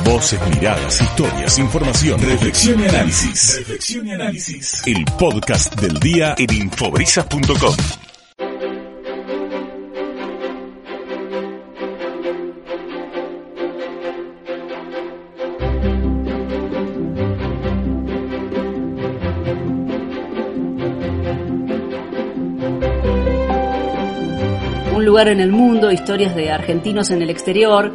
Voces, miradas, historias, información, reflexión y análisis. Reflexión y análisis. El podcast del día en infobrisas.com. Un lugar en el mundo, historias de argentinos en el exterior.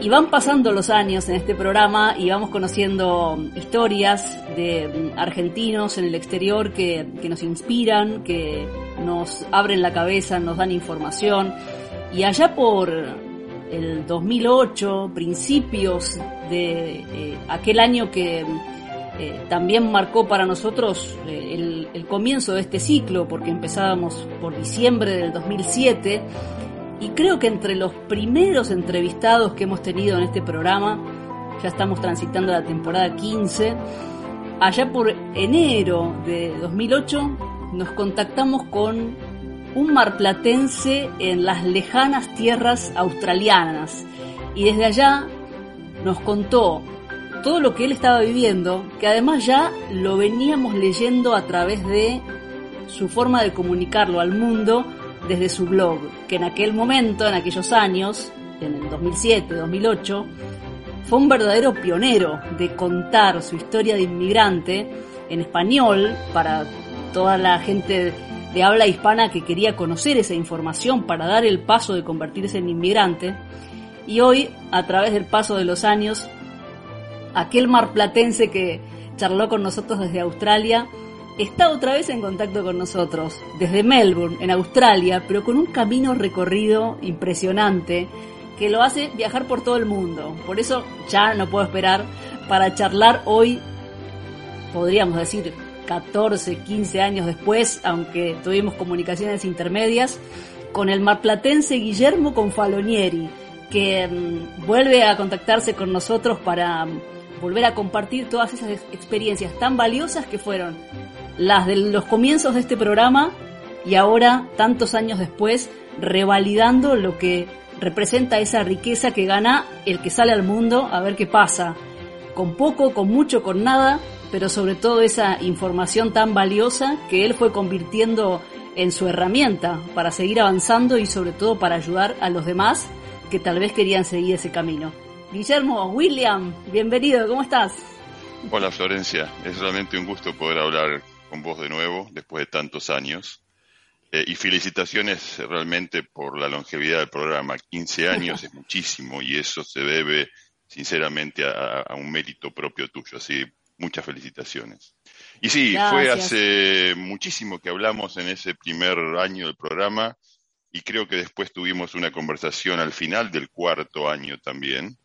Y van pasando los años en este programa y vamos conociendo historias de argentinos en el exterior que, que nos inspiran, que nos abren la cabeza, nos dan información. Y allá por el 2008, principios de eh, aquel año que eh, también marcó para nosotros eh, el, el, comienzo de este ciclo, porque empezábamos por diciembre del 2007, y creo que entre los primeros entrevistados que hemos tenido en este programa, ya estamos transitando la temporada 15, allá por enero de 2008 nos contactamos con un marplatense en las lejanas tierras australianas, y desde allá nos contó todo lo que él estaba viviendo, que además ya lo veníamos leyendo a través de su forma de comunicarlo al mundo desde su blog, que en aquel momento, en aquellos años, en el 2007, 2008, fue un verdadero pionero de contar su historia de inmigrante en español para toda la gente de habla hispana que quería conocer esa información para dar el paso de convertirse en inmigrante. Y hoy, a través del paso de los años, aquel marplatense que charló con nosotros desde Australia, está otra vez en contacto con nosotros, desde Melbourne, en Australia, pero con un camino recorrido impresionante que lo hace viajar por todo el mundo. Por eso ya no puedo esperar para charlar hoy, podríamos decir 14, 15 años después, aunque tuvimos comunicaciones intermedias, con el marplatense Guillermo Confalonieri, que mmm, vuelve a contactarse con nosotros para volver a compartir todas esas experiencias tan valiosas que fueron las de los comienzos de este programa y ahora, tantos años después, revalidando lo que representa esa riqueza que gana el que sale al mundo a ver qué pasa, con poco, con mucho, con nada, pero sobre todo esa información tan valiosa que él fue convirtiendo en su herramienta para seguir avanzando y sobre todo para ayudar a los demás que tal vez querían seguir ese camino. Guillermo, William, bienvenido, ¿cómo estás? Hola Florencia, es realmente un gusto poder hablar con vos de nuevo después de tantos años. Eh, y felicitaciones realmente por la longevidad del programa. 15 años es muchísimo y eso se debe sinceramente a, a un mérito propio tuyo. Así, muchas felicitaciones. Y sí, Gracias. fue hace muchísimo que hablamos en ese primer año del programa y creo que después tuvimos una conversación al final del cuarto año también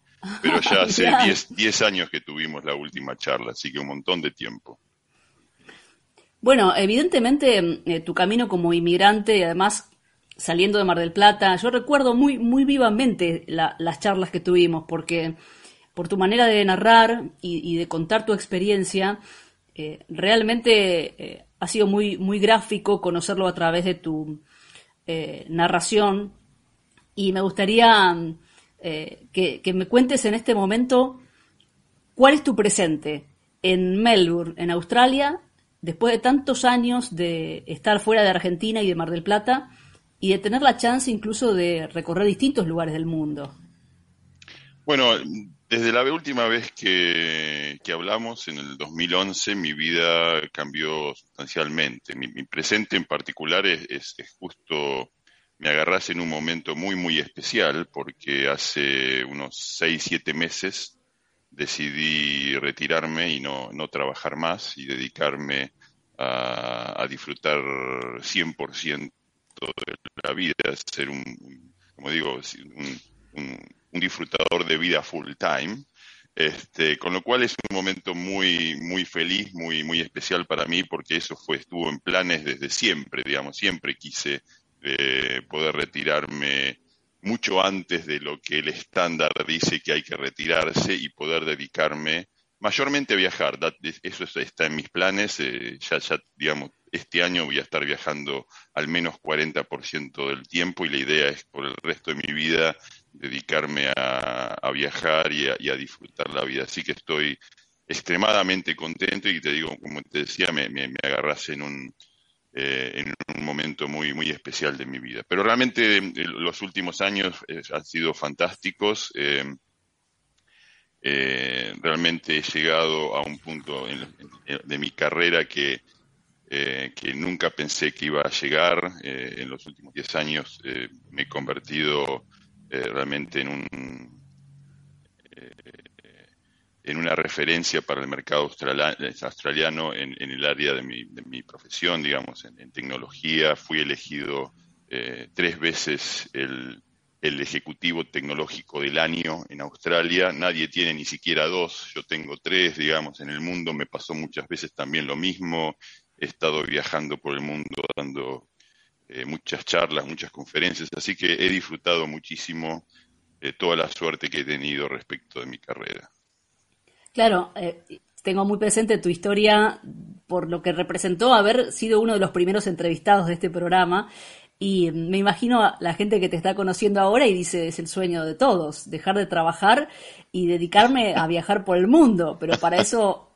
pero ya hace 10 años que tuvimos la última charla, así que un montón de tiempo. Bueno, evidentemente eh, tu camino como inmigrante y además saliendo de Mar del Plata, yo recuerdo muy, muy vivamente la, las charlas que tuvimos, porque por tu manera de narrar y, de contar tu experiencia, eh, realmente eh, ha sido muy, muy gráfico conocerlo a través de tu narración. Y me gustaría que, que, me cuentes en este momento cuál es tu presente en Melbourne, en Australia, después de tantos años de estar fuera de Argentina y de Mar del Plata y de tener la chance incluso de recorrer distintos lugares del mundo. Bueno, desde la última vez que, que hablamos, en el 2011, mi vida cambió sustancialmente. Mi, mi presente en particular es, es, es justo me agarras en un momento muy, muy especial porque hace unos seis, siete meses decidí retirarme y no, no trabajar más y dedicarme a, a disfrutar 100% de la vida, ser un, como digo, un, un, disfrutador de vida full time. Este, con lo cual es un momento muy, muy feliz, muy, muy especial para mí, porque eso fue, estuvo en planes desde siempre, digamos, siempre quise eh, poder retirarme mucho antes de lo que el estándar dice que hay que retirarse y poder dedicarme mayormente a viajar. Eso está en mis planes. Eh, ya, ya, digamos, este año voy a estar viajando al menos 40% del tiempo y la idea es por el resto de mi vida dedicarme a, viajar y a, disfrutar la vida. Así que estoy extremadamente contento y te digo, como te decía, me, me, agarras en un, eh, en un momento muy, muy especial de mi vida. Pero realmente eh, los últimos años eh, han sido fantásticos. realmente he llegado a un punto de mi carrera que, que nunca pensé que iba a llegar. en los últimos 10 años me he convertido realmente en un en una referencia para el mercado australiano en, el área de mi, profesión, digamos, en, tecnología. Fui elegido eh, tres veces el, ejecutivo tecnológico del año en Australia. Nadie tiene ni siquiera dos, yo tengo tres, digamos, en el mundo. Me pasó muchas veces también lo mismo. He estado viajando por el mundo dando eh, muchas charlas, muchas conferencias, así que he disfrutado muchísimo de toda la suerte que he tenido respecto de mi carrera. Claro, eh, tengo muy presente tu historia por lo que representó haber sido uno de los primeros entrevistados de este programa. Y me imagino a la gente que te está conociendo ahora y dice, es el sueño de todos, dejar de trabajar y dedicarme a viajar por el mundo. Pero para eso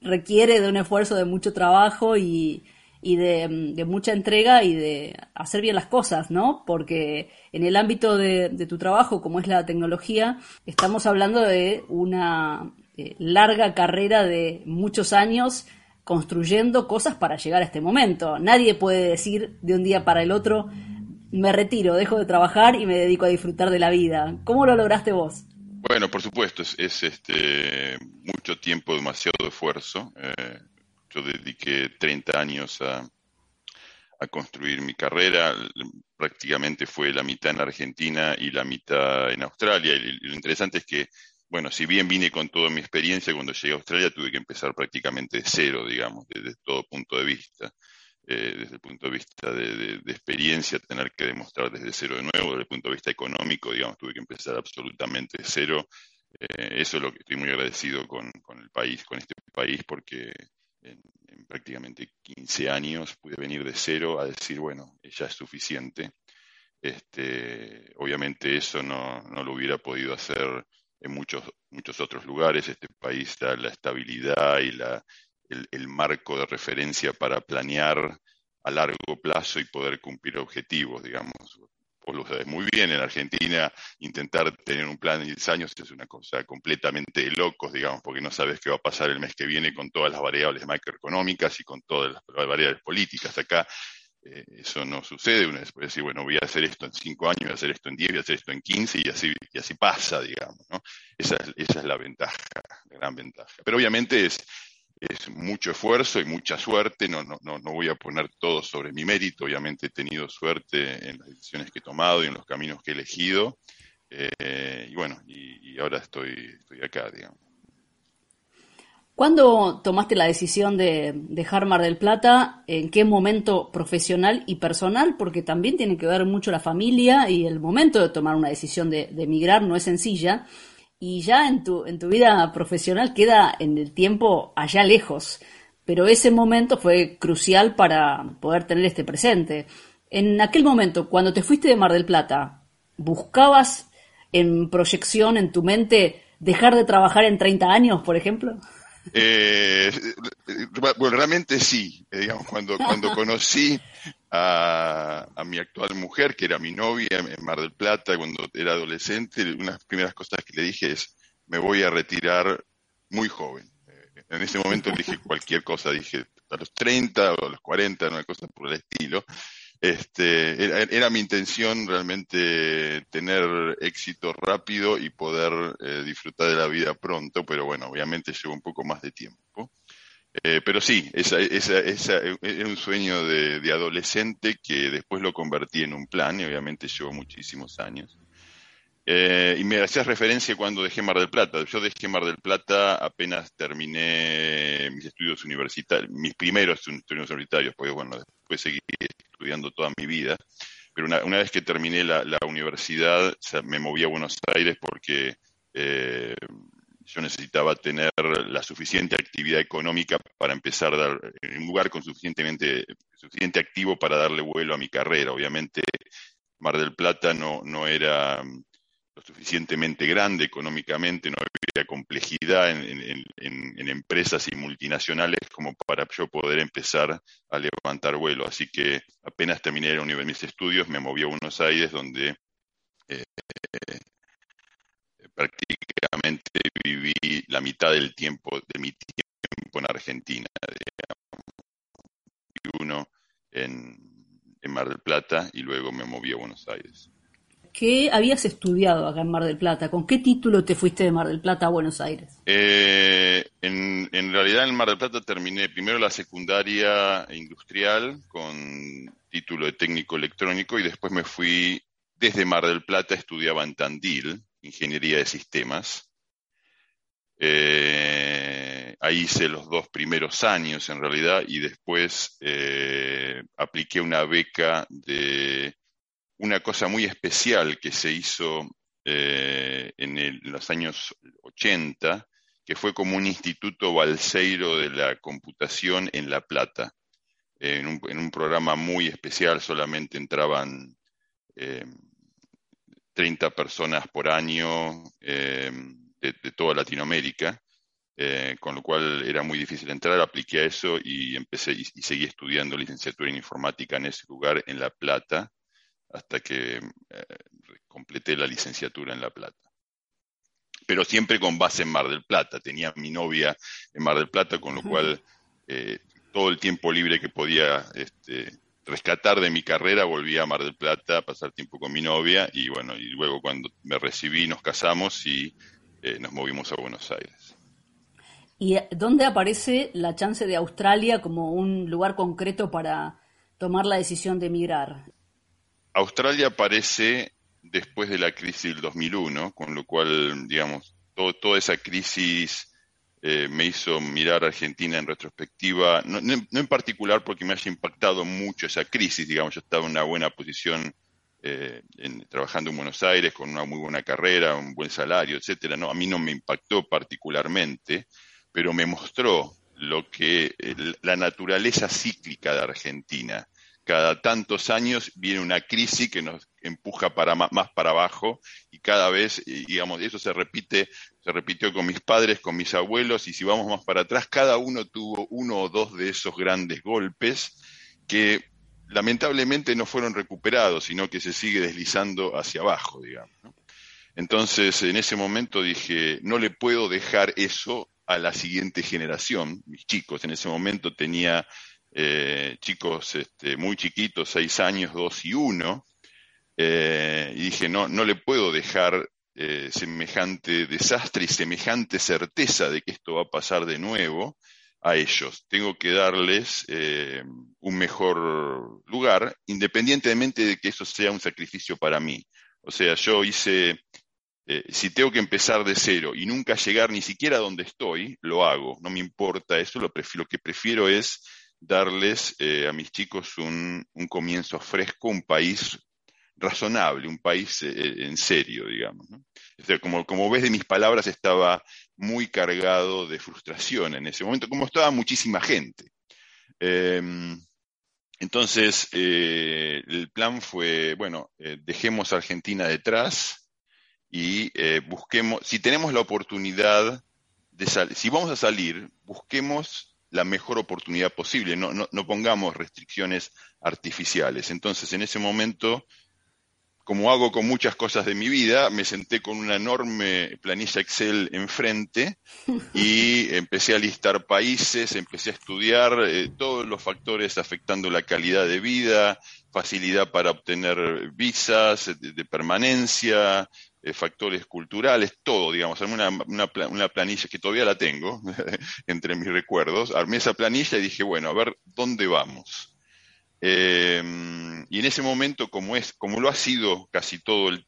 requiere de un esfuerzo de mucho trabajo y, de, mucha entrega y de hacer bien las cosas, ¿no? Porque en el ámbito de tu trabajo, como es la tecnología, estamos hablando de una eh, larga carrera de muchos años construyendo cosas para llegar a este momento. Nadie puede decir de un día para el otro, me retiro, dejo de trabajar y me dedico a disfrutar de la vida. ¿Cómo lo lograste vos? Bueno, por supuesto, es, este, mucho tiempo, demasiado esfuerzo. Eh, yo dediqué 30 años a, construir mi carrera. Prácticamente fue la mitad en Argentina y la mitad en Australia. y lo interesante es que bueno, si bien vine con toda mi experiencia, cuando llegué a Australia tuve que empezar prácticamente de cero, digamos, desde todo punto de vista. Eh, desde el punto de vista de, experiencia, tener que demostrar desde cero de nuevo, desde el punto de vista económico, digamos, tuve que empezar absolutamente de cero. Eh, eso es lo que estoy muy agradecido con, el país, con este país, porque en, prácticamente 15 años pude venir de cero a decir, bueno, ya es suficiente. Este, obviamente eso no, no lo hubiera podido hacer en muchos, muchos otros lugares. Este país da la estabilidad y la, el, marco de referencia para planear a largo plazo y poder cumplir objetivos, digamos. Vos lo sabes muy bien, en Argentina intentar tener un plan de 10 años es una cosa completamente de locos, digamos, porque no sabes qué va a pasar el mes que viene con todas las variables macroeconómicas y con todas las variables políticas. Acá eh, eso no sucede, uno puede decir, bueno, voy a hacer esto en cinco años, voy a hacer esto en diez, voy a hacer esto en quince y así, y así pasa, digamos, ¿no? Esa, esa es la ventaja, la gran ventaja. Pero obviamente es, es mucho esfuerzo y mucha suerte, no, no, no, voy a poner todo sobre mi mérito, obviamente he tenido suerte en las decisiones que he tomado y en los caminos que he elegido, eh, y bueno, y ahora estoy, estoy acá, digamos. ¿Cuándo tomaste la decisión de dejar Mar del Plata? ¿En qué momento profesional y personal? Porque también tiene que ver mucho la familia y el momento de tomar una decisión de, emigrar no es sencilla. Y ya en tu, en tu vida profesional queda en el tiempo allá lejos. Pero ese momento fue crucial para poder tener este presente. En aquel momento, cuando te fuiste de Mar del Plata, ¿buscabas en proyección en tu mente dejar de trabajar en 30 años, por ejemplo? Eh, bueno, realmente sí. Eh, digamos, cuando, cuando conocí a, mi actual mujer, que era mi novia en Mar del Plata, cuando era adolescente, una de las primeras cosas que le dije es, me voy a retirar muy joven. Eh, en ese momento dije cualquier cosa, dije a los 30 o a los 40, una cosa por el estilo. Este, era, mi intención realmente tener éxito rápido y poder eh, disfrutar de la vida pronto, pero bueno, obviamente lleva un poco más de tiempo. Eh, pero sí, esa, esa, esa, era un sueño de, de, adolescente que después lo convertí en un plan y obviamente llevó muchísimos años. Eh, y me hacías referencia cuando dejé Mar del Plata. Yo dejé Mar del Plata apenas terminé mis estudios universitarios, mis primeros estudios universitarios, porque bueno, después seguí estudiando toda mi vida. Pero una, una vez que terminé la, la universidad, me moví a Buenos Aires porque eh, yo necesitaba tener la suficiente actividad económica para empezar a dar, un lugar con suficientemente, suficiente activo para darle vuelo a mi carrera. Obviamente, Mar del Plata no, no era lo suficientemente grande económicamente, no había complejidad en, empresas y multinacionales como para yo poder empezar a levantar vuelo. Así que apenas terminé mis estudios, me moví a Buenos Aires, donde eh, prácticamente viví la mitad del tiempo de mi tiempo en Argentina, y uno en Mar del Plata y luego me moví a Buenos Aires. ¿Qué habías estudiado acá en Mar del Plata? ¿Con qué título te fuiste de Mar del Plata a Buenos Aires? Eh, en, realidad en Mar del Plata terminé primero la secundaria industrial con título de técnico electrónico y después me fui desde Mar del Plata, estudiaba en Tandil, ingeniería de sistemas. Eh, ahí hice los dos primeros años en realidad y después eh, apliqué una beca de una cosa muy especial que se hizo eh, en, los años 80, que fue como un instituto balseiro de la computación en La Plata. en, un, programa muy especial solamente entraban 30 eh, personas por año eh, de, toda Latinoamérica. con lo cual era muy difícil entrar, apliqué a eso y empecé y seguí estudiando licenciatura en informática en ese lugar en La Plata hasta que eh, completé la licenciatura en La Plata. Pero siempre con base en Mar del Plata. Tenía mi novia en Mar del Plata, con lo cual eh, todo el tiempo libre que podía este, rescatar de mi carrera volví a Mar del Plata a pasar tiempo con mi novia y bueno, y luego cuando me recibí nos casamos y eh, nos movimos a Buenos Aires. ¿Y dónde aparece la chance de Australia como un lugar concreto para tomar la decisión de emigrar? Australia aparece después de la crisis del 2001, con lo cual, digamos, toda esa crisis eh, me hizo mirar a Argentina en retrospectiva, no, en particular porque me haya impactado mucho esa crisis, digamos, yo estaba en una buena posición eh, trabajando en Buenos Aires con una muy buena carrera, un buen salario, etcétera, no, a mí no me impactó particularmente, pero me mostró lo que la naturaleza cíclica de Argentina cada tantos años viene una crisis que nos empuja para más, para abajo y cada vez, digamos, eso se repite, se repitió con mis padres, con mis abuelos y si vamos más para atrás, cada uno tuvo uno o dos de esos grandes golpes que lamentablemente no fueron recuperados, sino que se sigue deslizando hacia abajo, digamos. Entonces, en ese momento dije, no le puedo dejar eso a la siguiente generación, mis chicos, en ese momento tenía eh, chicos este, muy chiquitos, seis años, dos y uno, eh, y dije, no, no le puedo dejar eh, semejante desastre y semejante certeza de que esto va a pasar de nuevo a ellos. Tengo que darles un mejor lugar, independientemente de que eso sea un sacrificio para mí. O sea, yo hice, si tengo que empezar de cero y nunca llegar ni siquiera a donde estoy, lo hago. No me importa eso, lo, lo que prefiero es darles eh, a mis chicos un, comienzo fresco, un país razonable, un país eh, en serio, digamos. como, ves de mis palabras, estaba muy cargado de frustración en ese momento, como estaba muchísima gente. Em, entonces, eh, el plan fue, bueno, dejemos a Argentina detrás y busquemos, si tenemos la oportunidad de salir, si vamos a salir, busquemos la mejor oportunidad posible, no, no, pongamos restricciones artificiales. Entonces, en ese momento, como hago con muchas cosas de mi vida, me senté con una enorme planilla Excel enfrente y empecé a listar países, empecé a estudiar eh, todos los factores afectando la calidad de vida, facilidad para obtener visas de permanencia, eh, factores culturales, todo, digamos, armé una, una, planilla que todavía la tengo entre mis recuerdos, armé esa planilla y dije, bueno, a ver, ¿dónde vamos? Em, y en ese momento, como, es, como lo ha sido casi todo el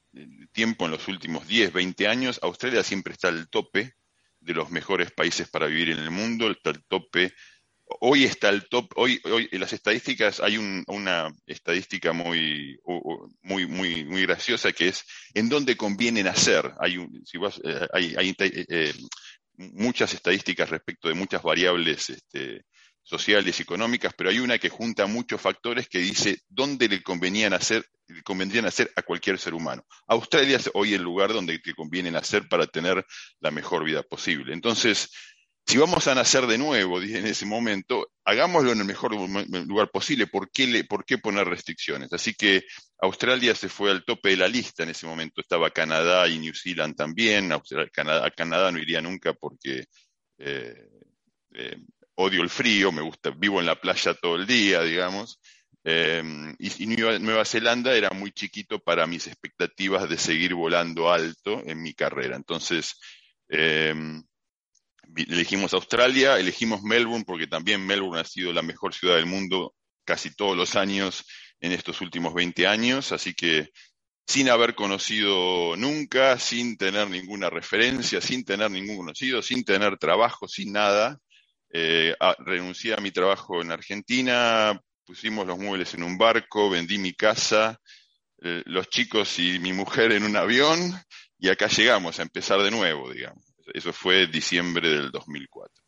tiempo en los últimos 10, 20 años, Australia siempre está al tope de los mejores países para vivir en el mundo, está al tope hoy está el top, hoy, hoy en las estadísticas hay una estadística muy, muy, muy, muy graciosa que es en dónde conviene nacer. Hay, si eh, hay, hay eh, muchas estadísticas respecto de muchas variables este, sociales y económicas, pero hay una que junta muchos factores que dice dónde le le convendrían hacer a cualquier ser humano. Australia es hoy el lugar donde te conviene nacer para tener la mejor vida posible. Entonces, si vamos a nacer de nuevo en ese momento, hagámoslo en el mejor lugar posible. ¿Por qué, le, ¿Por qué poner restricciones? Así que Australia se fue al tope de la lista en ese momento. Estaba Canadá y New Zealand también. a Canadá no iría nunca porque eh, eh, odio el frío, me gusta, vivo en la playa todo el día, digamos. Eh, y, Nueva, Zelanda era muy chiquito para mis expectativas de seguir volando alto en mi carrera. Entonces, elegimos Australia, elegimos Melbourne porque también Melbourne ha sido la mejor ciudad del mundo casi todos los años en estos últimos 20 años, así que sin haber conocido nunca, sin tener ninguna referencia, sin tener ningún conocido, sin tener trabajo, sin nada, eh, renuncié a mi trabajo en Argentina, pusimos los muebles en un barco, vendí mi casa, eh, los chicos y mi mujer en un avión y acá llegamos a empezar de nuevo, digamos. Eso fue diciembre del 2004.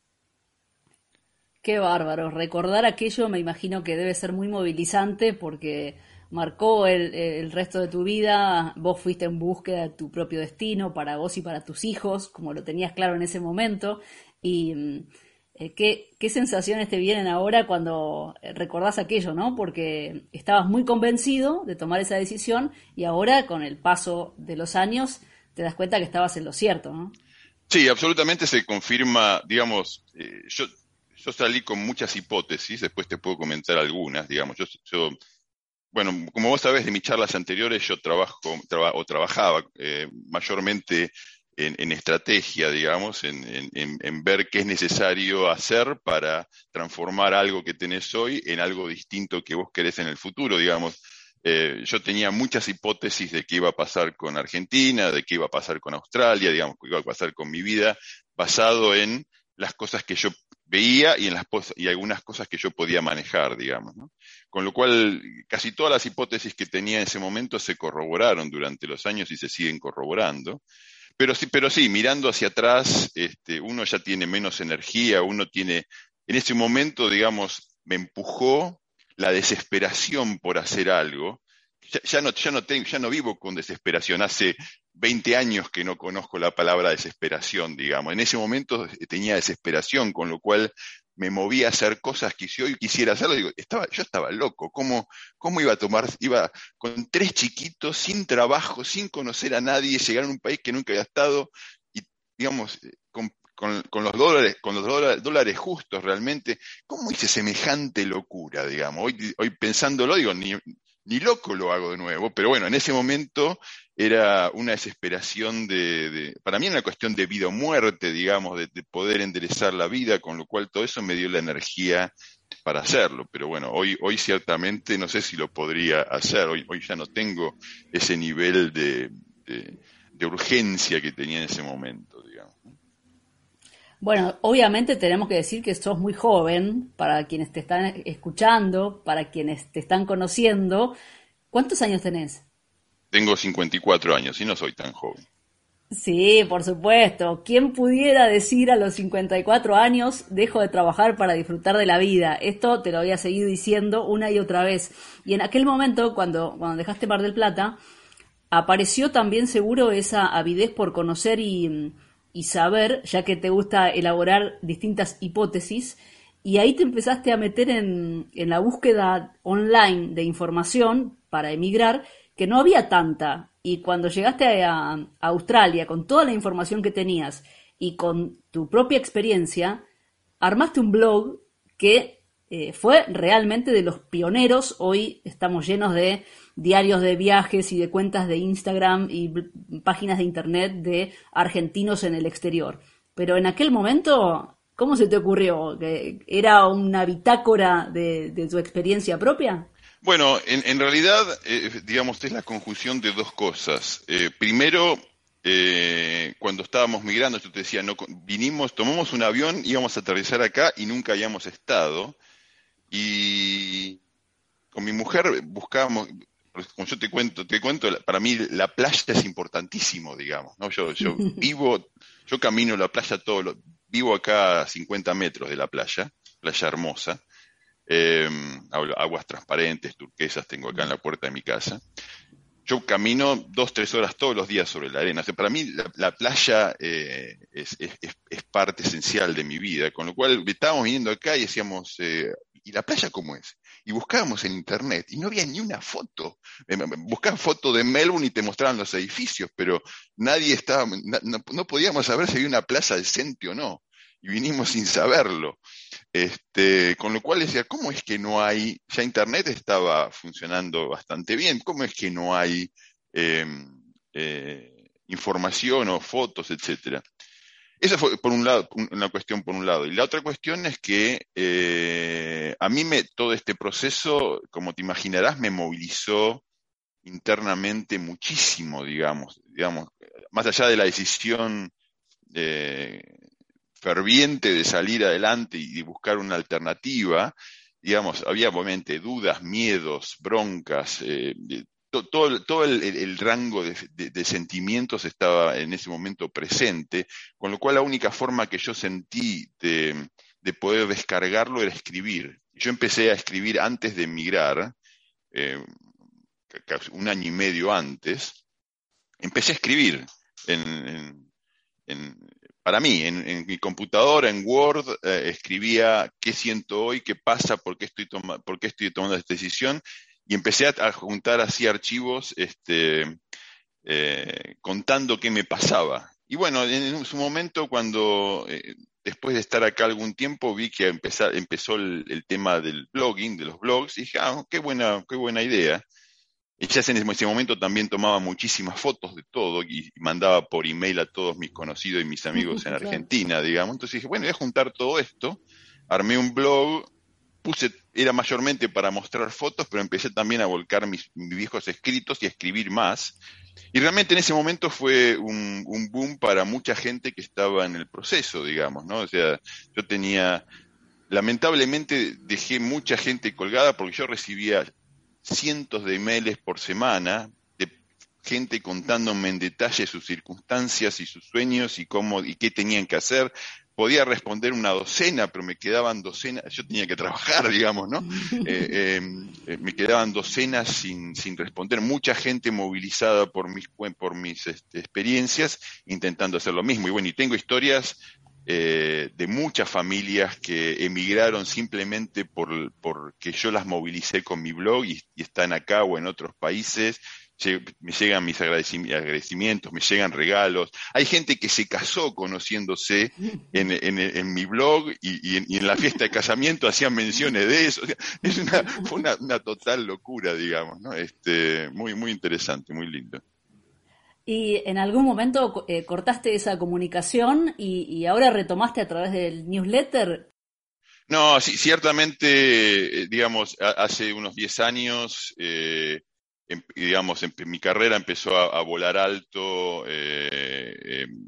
Qué bárbaro. Recordar aquello me imagino que debe ser muy movilizante porque marcó el, resto de tu vida. Vos fuiste en búsqueda de tu propio destino para vos y para tus hijos, como lo tenías claro en ese momento. Y eh, ¿qué, qué sensaciones te vienen ahora cuando recordás aquello, ¿no? Porque estabas muy convencido de tomar esa decisión y ahora con el paso de los años te das cuenta que estabas en lo cierto, ¿no? Sí, absolutamente se confirma, digamos, eh, yo, yo salí con muchas hipótesis, después te puedo comentar algunas, digamos, yo, yo bueno, como vos sabés de mis charlas anteriores, yo trabajo o trabajaba eh, mayormente en, estrategia, digamos, en, en, en, ver qué es necesario hacer para transformar algo que tenés hoy en algo distinto que vos querés en el futuro, digamos. Eh, yo tenía muchas hipótesis de qué iba a pasar con Argentina, de qué iba a pasar con Australia, digamos, qué iba a pasar con mi vida, basado en las cosas que yo veía y en las y algunas cosas que yo podía manejar, digamos. Con lo cual, casi todas las hipótesis que tenía en ese momento se corroboraron durante los años y se siguen corroborando. Pero sí, pero sí mirando hacia atrás, este, uno ya tiene menos energía, uno tiene, en ese momento, digamos, me empujó la desesperación por hacer algo. Ya, no, ya, no ya no vivo con desesperación. Hace 20 años que no conozco la palabra desesperación, digamos. En ese momento tenía desesperación, con lo cual me movía a hacer cosas que si hoy quisiera hacerlo, digo, estaba, yo estaba loco. ¿Cómo, ¿Cómo iba a tomar? Iba con tres chiquitos, sin trabajo, sin conocer a nadie, llegar a un país que nunca había estado y, digamos, con con, los dólares, con los dólares, justos realmente, ¿cómo hice semejante locura, digamos? Hoy, hoy pensándolo, digo, ni, ni loco lo hago de nuevo, pero bueno, en ese momento era una desesperación de, para mí era una cuestión de vida o muerte, digamos, de, poder enderezar la vida, con lo cual todo eso me dio la energía para hacerlo, pero bueno, hoy, hoy ciertamente no sé si lo podría hacer, hoy, hoy ya no tengo ese nivel de, de urgencia que tenía en ese momento. Bueno, obviamente tenemos que decir que sos muy joven para quienes te están escuchando, para quienes te están conociendo. ¿Cuántos años tenés? Tengo 54 años y no soy tan joven. Sí, por supuesto. ¿Quién pudiera decir a los 54 años dejo de trabajar para disfrutar de la vida? Esto te lo había seguido diciendo una y otra vez. Y en aquel momento, cuando, cuando dejaste Mar del Plata, apareció también seguro esa avidez por conocer y y saber, ya que te gusta elaborar distintas hipótesis, y ahí te empezaste a meter en, en la búsqueda online de información para emigrar, que no había tanta. Y cuando llegaste a, Australia con toda la información que tenías y con tu propia experiencia, armaste un blog que eh, fue realmente de los pioneros. Hoy estamos llenos de diarios de viajes y de cuentas de Instagram y páginas de internet de argentinos en el exterior. Pero en aquel momento, ¿cómo se te ocurrió? ¿Era una bitácora de, tu experiencia propia? Bueno, en, realidad, eh, digamos, es la conjunción de dos cosas. Eh, primero, eh, cuando estábamos migrando, yo te decía, no, vinimos, tomamos un avión, íbamos a aterrizar acá y nunca habíamos estado. Y con mi mujer buscábamos, como yo te cuento, te cuento, para mí la playa es importantísimo, digamos, ¿no? Yo, yo vivo, yo camino la playa todo, lo, vivo acá a 50 metros de la playa, playa hermosa, eh, aguas transparentes, turquesas, tengo acá en la puerta de mi casa. Yo camino dos, tres horas todos los días sobre la arena. para mí la, playa eh, es, parte esencial de mi vida, con lo cual estábamos viniendo acá y decíamos, eh, ¿y la playa cómo es? Y buscábamos en internet y no había ni una foto. Buscaba foto de Melbourne y te mostraban los edificios, pero nadie estaba, no podíamos saber si había una plaza decente o no y vinimos sin saberlo. Este, con lo cual decía, ¿cómo es que no hay, ya Internet estaba funcionando bastante bien, ¿cómo es que no hay em, eh, información o fotos, etcétera? Esa fue por un lado, una cuestión por un lado. Y la otra cuestión es que eh, a mí me, todo este proceso, como te imaginarás, me movilizó internamente muchísimo, digamos, digamos, más allá de la decisión eh, ferviente de salir adelante y buscar una alternativa, digamos, había obviamente dudas, miedos, broncas, eh, todo, todo el, rango de, sentimientos estaba en ese momento presente, con lo cual la única forma que yo sentí de, poder descargarlo era escribir. Yo empecé a escribir antes de emigrar, eh, un año y medio antes, empecé a escribir en, para mí, en, mi computadora, en Word, eh, escribía qué siento hoy, qué pasa, por qué estoy, por qué estoy tomando esta decisión, y empecé a, juntar así archivos este, eh, contando qué me pasaba. Y bueno, en, su momento, cuando eh, después de estar acá algún tiempo, vi que empezó el, tema del blogging, de los blogs, y dije, ah, qué buena, qué buena idea. Y ya en ese momento también tomaba muchísimas fotos de todo y mandaba por email a todos mis conocidos y mis amigos en Argentina, digamos. Entonces dije, bueno, voy a juntar todo esto, armé un blog, puse, era mayormente para mostrar fotos, pero empecé también a volcar mis, viejos escritos y a escribir más. Y realmente en ese momento fue un, un, boom para mucha gente que estaba en el proceso, digamos, ¿no? O sea, yo tenía, lamentablemente dejé mucha gente colgada porque yo recibía cientos de emails por semana de gente contándome en detalle sus circunstancias y sus sueños y cómo y qué tenían que hacer. Podía responder una docena, pero me quedaban docenas, yo tenía que trabajar, digamos, ¿no? Eh, em, eh, me quedaban docenas sin, sin responder, mucha gente movilizada por mis, por mis este, experiencias intentando hacer lo mismo. Y bueno, y tengo historias eh, de muchas familias que emigraron simplemente por, porque yo las movilicé con mi blog y, están acá o en otros países. Me llegan mis agradecimientos, me llegan regalos. Hay gente que se casó conociéndose en, en, mi blog y, en, la fiesta de casamiento hacían menciones de eso. es una, fue una, una, total locura, digamos, ¿no? Este, muy, muy interesante, muy lindo. Y en algún momento eh, cortaste esa comunicación y, ahora retomaste a través del newsletter. No, sí, ciertamente, eh, digamos, hace unos 10 años, eh, em, digamos, mi carrera empezó a, volar alto, em,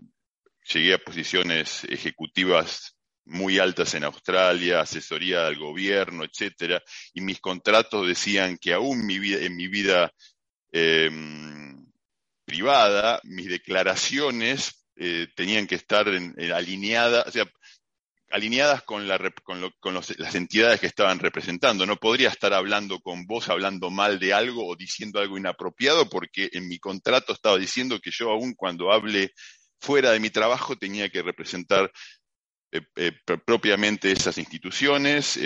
llegué a posiciones ejecutivas muy altas en Australia, asesoría al gobierno, etcétera, y mis contratos decían que aún mi vida, en mi vida em, privada, mis declaraciones eh, tenían que estar alineadas, o sea, alineadas con, la, con, las entidades que estaban representando. No podría estar hablando con vos, hablando mal de algo o diciendo algo inapropiado, porque en mi contrato estaba diciendo que yo aún cuando hable fuera de mi trabajo tenía que representar eh, eh, propiamente esas instituciones.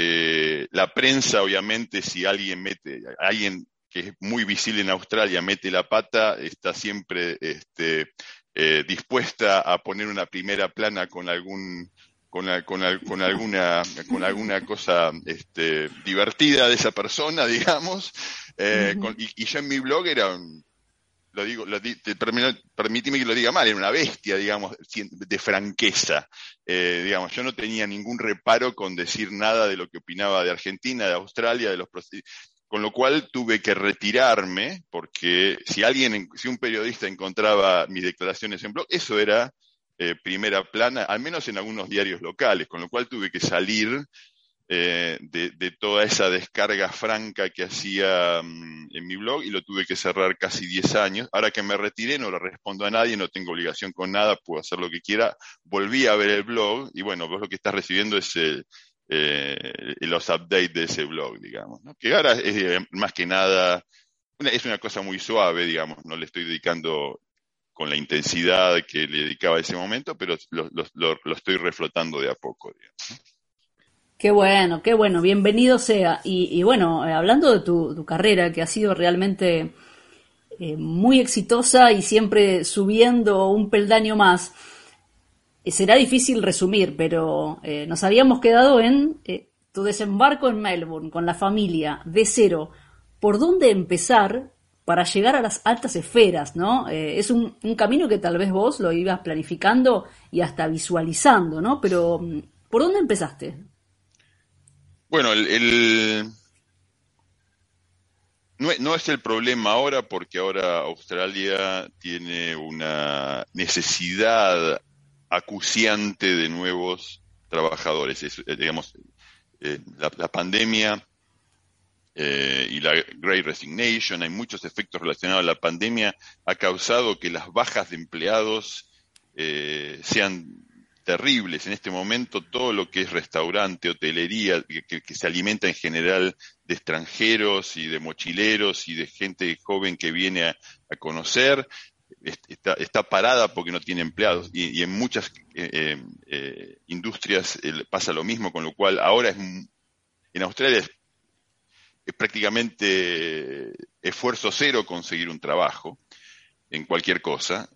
la prensa, obviamente, si alguien mete, alguien que es muy visible en Australia, mete la pata, está siempre este, eh, dispuesta a poner una primera plana con algún con, alguna con alguna cosa este, divertida de esa persona, digamos. Eh, y, yo en mi blog era lo digo, lo, permíteme que lo diga mal, era una bestia, digamos, de franqueza. Eh, digamos, yo no tenía ningún reparo con decir nada de lo que opinaba de Argentina, de Australia, de los con lo cual tuve que retirarme porque si alguien, si un periodista encontraba mis declaraciones en blog, eso era eh, primera plana, al menos en algunos diarios locales, con lo cual tuve que salir eh, de, toda esa descarga franca que hacía mm, en mi blog y lo tuve que cerrar casi 10 años. Ahora que me retiré, no le respondo a nadie, no tengo obligación con nada, puedo hacer lo que quiera. Volví a ver el blog y bueno, vos lo que estás recibiendo es eh, los updates de ese blog, digamos. Que ahora es eh, más que nada, es una cosa muy suave, digamos, no le estoy dedicando con la intensidad que le dedicaba a ese momento, pero lo, estoy reflotando de a poco, digamos. Qué bueno, qué bueno, bienvenido sea. Y, bueno, eh, hablando de tu, carrera, que ha sido realmente muy exitosa y siempre subiendo un peldaño más, será difícil resumir, pero eh, nos habíamos quedado en eh, tu desembarco en Melbourne con la familia de cero. ¿Por dónde empezar para llegar a las altas esferas? ¿no? Eh, es un, camino que tal vez vos lo ibas planificando y hasta visualizando, ¿no? Pero mm, ¿por dónde empezaste? Bueno, el, no, es el problema ahora porque ahora Australia tiene una necesidad acuciante de nuevos trabajadores. Eh, digamos, eh, la, pandemia eh, y la Great Resignation, hay muchos efectos relacionados a la pandemia, ha causado que las bajas de empleados sean terribles. En este momento todo lo que es restaurante, hotelería, que, se alimenta en general de extranjeros y de mochileros y de gente joven que viene a conocer, está, está, parada porque no tiene empleados. Y, en muchas eh, eh, eh, industrias pasa lo mismo, con lo cual ahora es, en Australia es, prácticamente esfuerzo cero conseguir un trabajo en cualquier cosa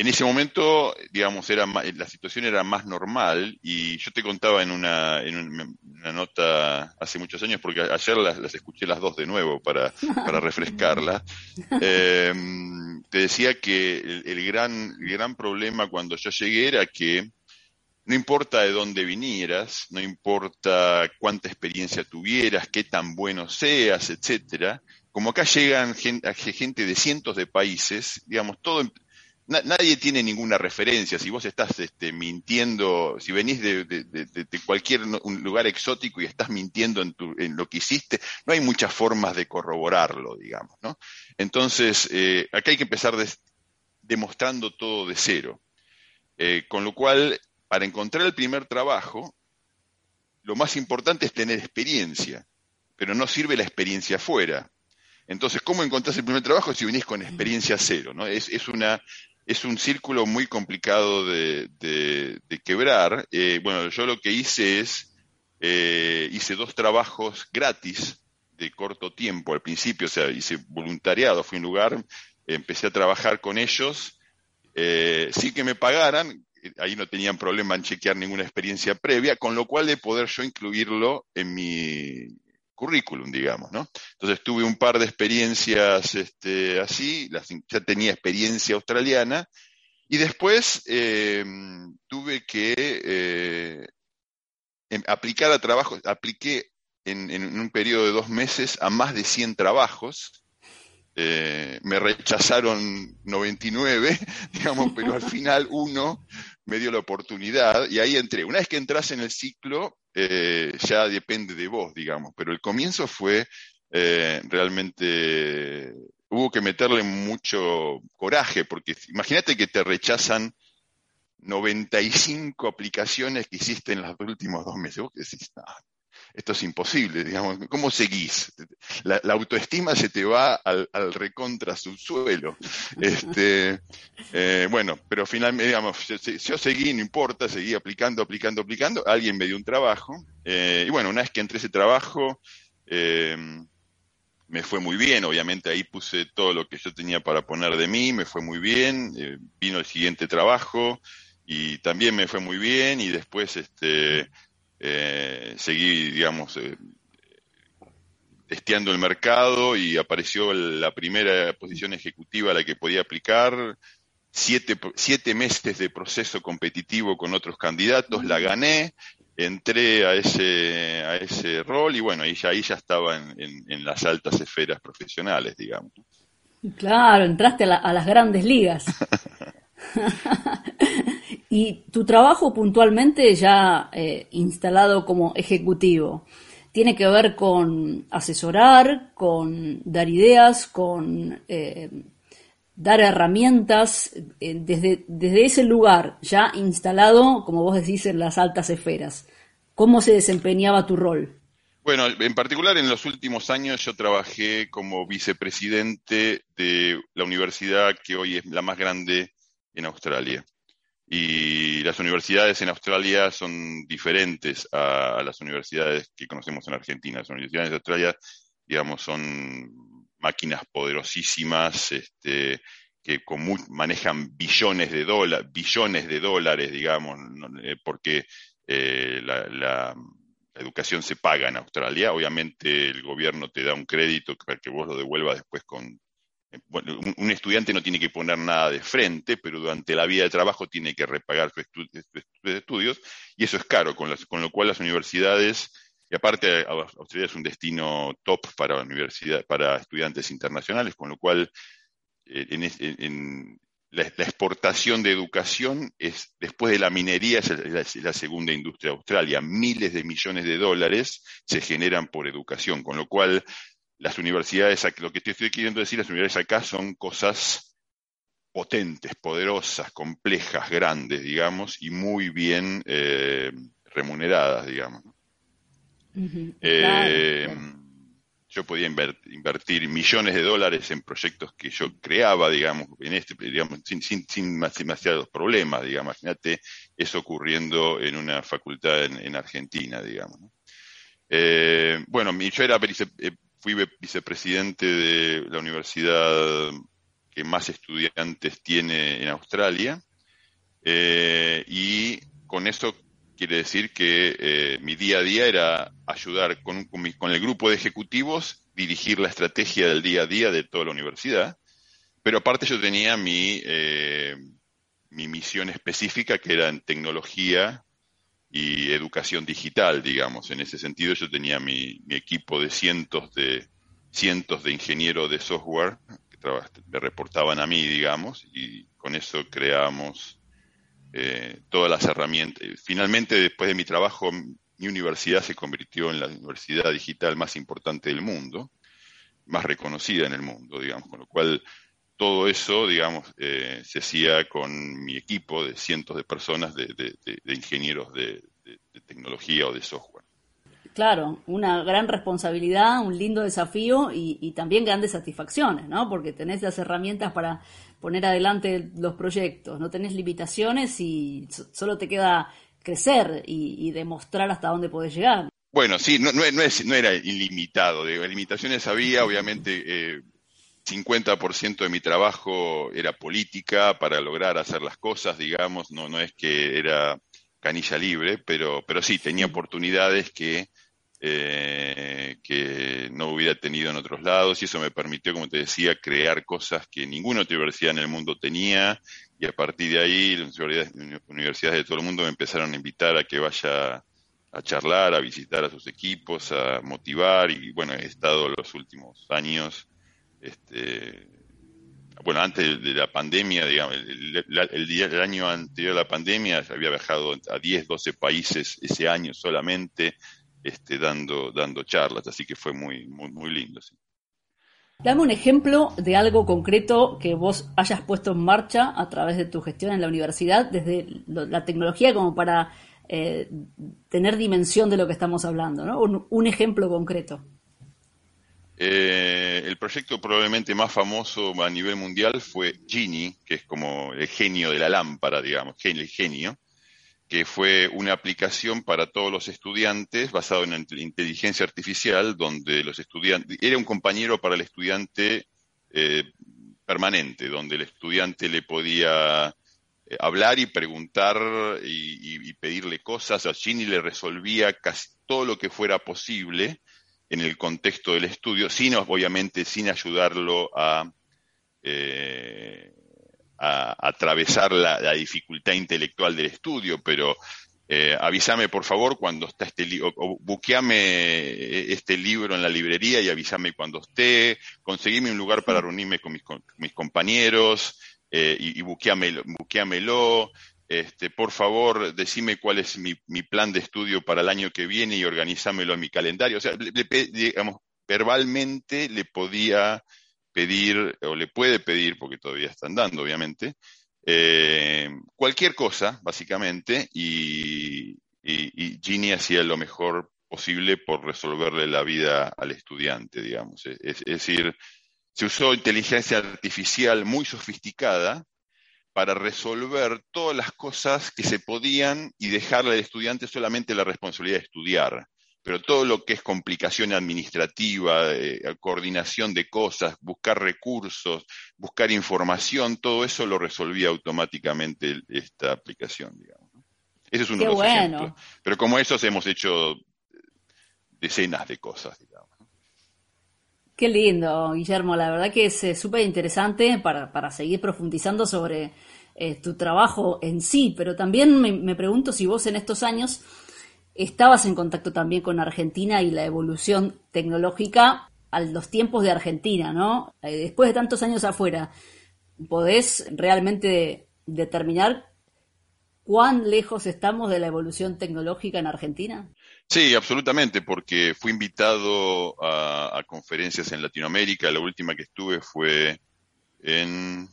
en ese momento, digamos, era la situación era más normal y yo te contaba en una, en una nota hace muchos años, porque ayer las, escuché las dos de nuevo para, para refrescarla, eh, te decía que el, gran, el gran problema cuando yo llegué era que no importa de dónde vinieras, no importa cuánta experiencia tuvieras, qué tan bueno seas, etcétera, como acá llegan gente, gente de cientos de países, digamos, todo nadie tiene ninguna referencia. Si vos estás este, mintiendo, si venís de, cualquier lugar exótico y estás mintiendo en, lo que hiciste, no hay muchas formas de corroborarlo, digamos, ¿no? Entonces, eh, acá hay que empezar demostrando todo de cero. Eh, con lo cual, para encontrar el primer trabajo, lo más importante es tener experiencia, pero no sirve la experiencia afuera. Entonces, ¿cómo encontrás el primer trabajo si venís con experiencia cero? ¿no? Es, es, una, es un círculo muy complicado de, quebrar. Eh, bueno, yo lo que hice es, eh, hice dos trabajos gratis de corto tiempo al principio, o sea, hice voluntariado, fui a un lugar, empecé a trabajar con ellos, eh, sin que me pagaran, ahí no tenían problema en chequear ninguna experiencia previa, con lo cual de poder yo incluirlo en mi, currículum, digamos, ¿no? Entonces tuve un par de experiencias este, así, ya tenía experiencia australiana, y después eh, tuve que eh, em, aplicar a trabajos, apliqué en, un periodo de dos meses a más de 100 trabajos, eh, me rechazaron 99, digamos, pero al final uno me dio la oportunidad y ahí entré. Una vez que entras en el ciclo, eh, ya depende de vos, digamos, pero el comienzo fue eh, realmente, hubo que meterle mucho coraje, porque imagínate que te rechazan 95 aplicaciones que hiciste en los últimos dos meses. Vos decís, esto es imposible, digamos, ¿cómo seguís? La, autoestima se te va al, recontra subsuelo. Este, eh, bueno, pero finalmente, digamos, yo, seguí, no importa, seguí aplicando, aplicando, aplicando, alguien me dio un trabajo, eh, y bueno, una vez que entré ese trabajo, eh, me fue muy bien, obviamente ahí puse todo lo que yo tenía para poner de mí, me fue muy bien, vino el siguiente trabajo y también me fue muy bien y después este eh, seguí, digamos, eh, testeando el mercado y apareció la primera posición ejecutiva a la que podía aplicar. Siete, siete meses de proceso competitivo con otros candidatos, la gané, entré a ese, a ese rol y bueno, ahí ya, ahí ya estaba en, en, las altas esferas profesionales, digamos. Claro, entraste a, las grandes ligas. Y tu trabajo puntualmente ya eh, instalado como ejecutivo, ¿tiene que ver con asesorar, con dar ideas, con eh, dar herramientas eh, desde, desde ese lugar ya instalado, como vos decís, en las altas esferas. ¿Cómo se desempeñaba tu rol? Bueno, en particular en los últimos años yo trabajé como vicepresidente de la universidad que hoy es la más grande en Australia. Y las universidades en Australia son diferentes a, las universidades que conocemos en Argentina. Las universidades de Australia, digamos, son máquinas poderosísimas, este, que manejan billones de dólares, billones de dólares, digamos, eh, porque eh, la, educación se paga en Australia. Obviamente el gobierno te da un crédito para que vos lo devuelvas después con... Bueno, un, estudiante no tiene que poner nada de frente, pero durante la vida de trabajo tiene que repagar sus estudios y eso es caro, con, lo cual las universidades, y aparte Australia es un destino top para, para estudiantes internacionales, con lo cual eh, en, la, exportación de educación es, después de la minería, es la, segunda industria de Australia. Miles de millones de dólares se generan por educación, con lo cual las universidades, lo que te estoy queriendo decir, las universidades acá son cosas potentes, poderosas, complejas, grandes, digamos, y muy bien eh, remuneradas, digamos yo podía invertir millones de dólares en proyectos que yo creaba, digamos, en este, digamos, sin, sin, sin demasiados problemas, digamos. Imagínate eso ocurriendo en una facultad en, Argentina, digamos. Eh, bueno, yo era fui vicepresidente de la universidad que más estudiantes tiene en Australia eh, y con eso quiere decir que eh, mi día a día era ayudar con, con, el grupo de ejecutivos, dirigir la estrategia del día a día de toda la universidad, pero aparte yo tenía mi, eh, mi misión específica que era en tecnología y educación digital, digamos. En ese sentido yo tenía mi, mi equipo de cientos de cientos de ingenieros de software que me reportaban a mí, digamos, y con eso creamos eh, todas las herramientas. Finalmente, después de mi trabajo, mi universidad se convirtió en la universidad digital más importante del mundo, más reconocida en el mundo, digamos, con lo cual todo eso, digamos, eh, se hacía con mi equipo de cientos de personas, de, ingenieros de, tecnología o de software. Claro, una gran responsabilidad, un lindo desafío y, y, también grandes satisfacciones, ¿no? Porque tenés las herramientas para poner adelante los proyectos, no tenés limitaciones y solo te queda crecer y, demostrar hasta dónde podés llegar. Bueno, sí, no, no, no era ilimitado, de limitaciones había, obviamente eh, 50% de mi trabajo era política para lograr hacer las cosas, digamos, no, no es que era canilla libre, pero, pero sí, tenía oportunidades que eh, que no hubiera tenido en otros lados y eso me permitió, como te decía, crear cosas que ninguna otra universidad en el mundo tenía y a partir de ahí las universidades de todo el mundo me empezaron a invitar a que vaya a charlar, a visitar a sus equipos, a motivar y bueno, he estado los últimos años, este, bueno, antes de la pandemia, digamos, el, año anterior a la pandemia había viajado a 10, 12 países ese año solamente, este, dando, dando charlas, así que fue muy, muy, muy lindo. Dame un ejemplo de algo concreto que vos hayas puesto en marcha a través de tu gestión en la universidad, desde la tecnología como para eh, tener dimensión de lo que estamos hablando, ¿no? Un, ejemplo concreto. Eh, el proyecto probablemente más famoso a nivel mundial fue Genie, que es como el genio de la lámpara, digamos, el genio, que fue una aplicación para todos los estudiantes basado en inteligencia artificial, donde los estudiantes, era un compañero para el estudiante eh, permanente, donde el estudiante le podía eh, hablar y preguntar y, pedirle cosas, a Ginny le resolvía casi todo lo que fuera posible en el contexto del estudio, sin obviamente sin ayudarlo a eh, a, atravesar la, dificultad intelectual del estudio, pero eh, avísame por favor cuando está este libro, buqueame este libro en la librería y avísame cuando esté, conseguime un lugar para reunirme con mis, compañeros eh, y, y buqueamelo, este, por favor, decime cuál es mi, plan de estudio para el año que viene y organizámelo en mi calendario. O sea, digamos, verbalmente le podía pedir, o le puede pedir, porque todavía están dando, obviamente, eh, cualquier cosa, básicamente, y, y, Gini hacía lo mejor posible por resolverle la vida al estudiante, digamos. Es, decir, se usó inteligencia artificial muy sofisticada para resolver todas las cosas que se podían y dejarle al estudiante solamente la responsabilidad de estudiar. Pero todo lo que es complicación administrativa, eh, coordinación de cosas, buscar recursos, buscar información, todo eso lo resolvía automáticamente esta aplicación, digamos. Ese es uno de los ejemplos. Pero como esos hemos hecho decenas de cosas, digamos. Qué lindo, Guillermo. La verdad que es eh, súper interesante para, para, seguir profundizando sobre eh, tu trabajo en sí, pero también me, pregunto si vos en estos años estabas en contacto también con Argentina y la evolución tecnológica a los tiempos de Argentina, ¿no? Eh, después de tantos años afuera, ¿podés realmente determinar cuán lejos estamos de la evolución tecnológica en Argentina? Sí, absolutamente, porque fui invitado a, conferencias en Latinoamérica. La última que estuve fue en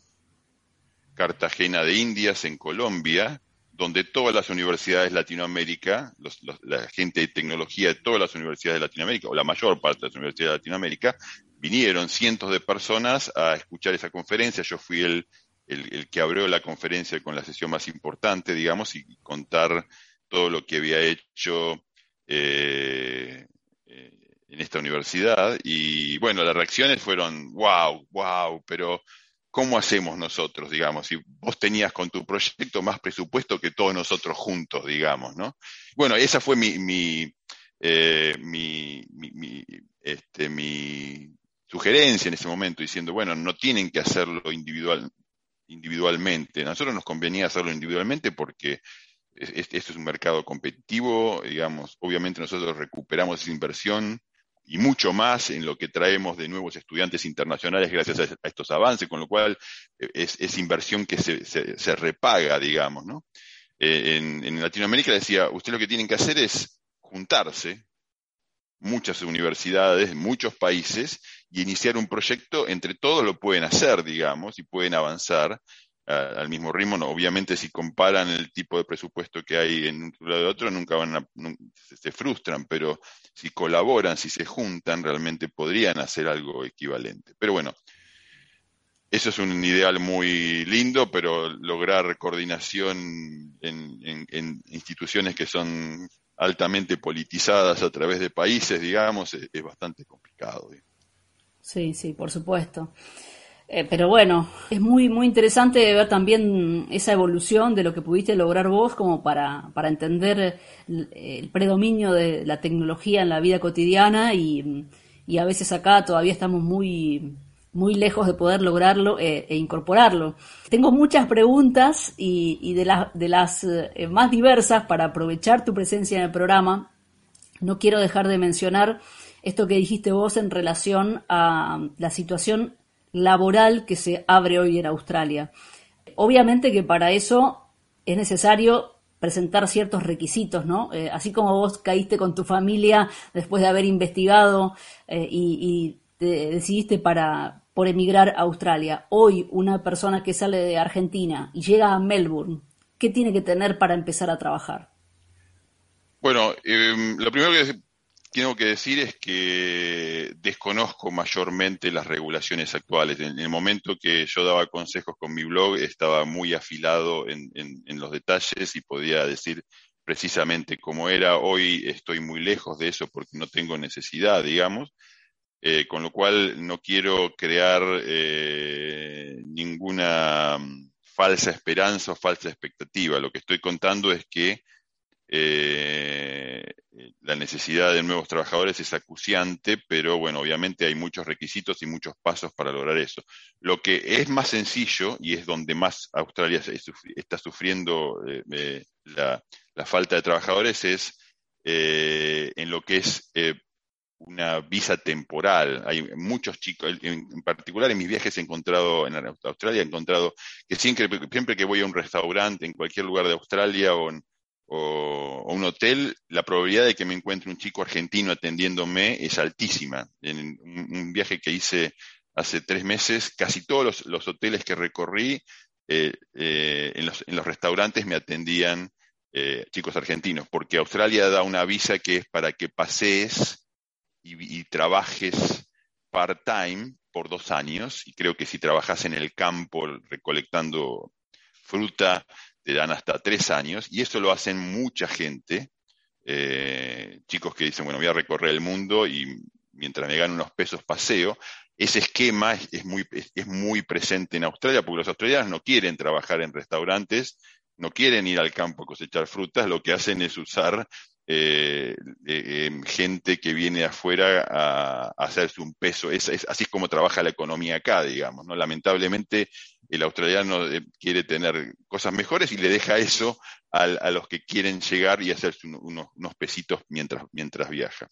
Cartagena de Indias, en Colombia, donde todas las universidades de Latinoamérica, la gente de tecnología de todas las universidades de Latinoamérica, o la mayor parte de las universidades de Latinoamérica, vinieron cientos de personas a escuchar esa conferencia. Yo fui el, el que abrió la conferencia con la sesión más importante, digamos, y contar todo lo que había hecho eh, eh, en esta universidad y bueno, las reacciones fueron, wow, wow, pero ¿cómo hacemos nosotros, digamos? Si vos tenías con tu proyecto más presupuesto que todos nosotros juntos, digamos, ¿no? Bueno, esa fue mi, mi, eh, mi, mi, este, sugerencia en ese momento, diciendo, bueno, no tienen que hacerlo individual, individualmente. A nosotros nos convenía hacerlo individualmente porque este, es un mercado competitivo, digamos, obviamente nosotros recuperamos esa inversión y mucho más en lo que traemos de nuevos estudiantes internacionales gracias a, estos avances, con lo cual eh, es, inversión que se, repaga, digamos, ¿no? Eh, en, en, Latinoamérica decía, usted lo que tienen que hacer es juntarse, muchas universidades, muchos países, y iniciar un proyecto, entre todos lo pueden hacer, digamos, y pueden avanzar, al mismo ritmo. obviamente, si comparan el tipo de presupuesto que hay en un lado de otro, nunca van a, se frustran, pero si colaboran, si se juntan, realmente podrían hacer algo equivalente. Pero bueno, eso es un ideal muy lindo, pero lograr coordinación en, instituciones que son altamente politizadas a través de países, digamos, es, es bastante complicado. Sí, sí, por supuesto. Eh, pero bueno, es muy, muy interesante ver también esa evolución de lo que pudiste lograr vos como para, para entender el, predominio de la tecnología en la vida cotidiana y, y, a veces acá todavía estamos muy, muy lejos de poder lograrlo eh, e incorporarlo. Tengo muchas preguntas y, y de, de las eh, más diversas para aprovechar tu presencia en el programa. No quiero dejar de mencionar esto que dijiste vos en relación a la situación laboral que se abre hoy en Australia. Obviamente que para eso es necesario presentar ciertos requisitos, ¿no? Eh, así como vos caíste con tu familia después de haber investigado eh, y, te decidiste para por emigrar a Australia. Hoy una persona que sale de Argentina y llega a Melbourne, ¿qué tiene que tener para empezar a trabajar? Bueno, em, lo primero que tengo que decir es que desconozco mayormente las regulaciones actuales. En el momento que yo daba consejos con mi blog estaba muy afilado en, los detalles y podía decir precisamente cómo era. Hoy estoy muy lejos de eso porque no tengo necesidad, digamos. Eh, con lo cual no quiero crear eh, ninguna mm, falsa esperanza o falsa expectativa. Lo que estoy contando es que eh, la necesidad de nuevos trabajadores es acuciante, pero bueno, obviamente hay muchos requisitos y muchos pasos para lograr eso. Lo que es más sencillo y es donde más Australia está sufriendo eh, eh, la, falta de trabajadores es en lo que es una visa temporal. Hay muchos chicos, en, particular en mis viajes he encontrado, en Australia he encontrado que siempre, siempre que voy a un restaurante en cualquier lugar de Australia o en, o, un hotel, la probabilidad de que me encuentre un chico argentino atendiéndome es altísima. En un, viaje que hice hace tres meses, casi todos los, hoteles que recorrí, eh, eh, en, los, restaurantes me atendían chicos argentinos, porque Australia da una visa que es para que pasees y, y trabajes part-time por dos años, y creo que si trabajas en el campo recolectando fruta, te dan hasta tres años, y eso lo hacen mucha gente, eh, chicos que dicen, bueno, voy a recorrer el mundo y mientras me gano unos pesos paseo. Ese esquema es, muy, es, muy presente en Australia porque los australianos no quieren trabajar en restaurantes, no quieren ir al campo a cosechar frutas, lo que hacen es usar eh, eh, gente que viene afuera a, hacerse un peso. Es, así es como trabaja la economía acá, digamos. ¿no? Lamentablemente el australiano eh, quiere tener cosas mejores y le deja eso a, los que quieren llegar y hacerse unos, pesitos mientras, viaja.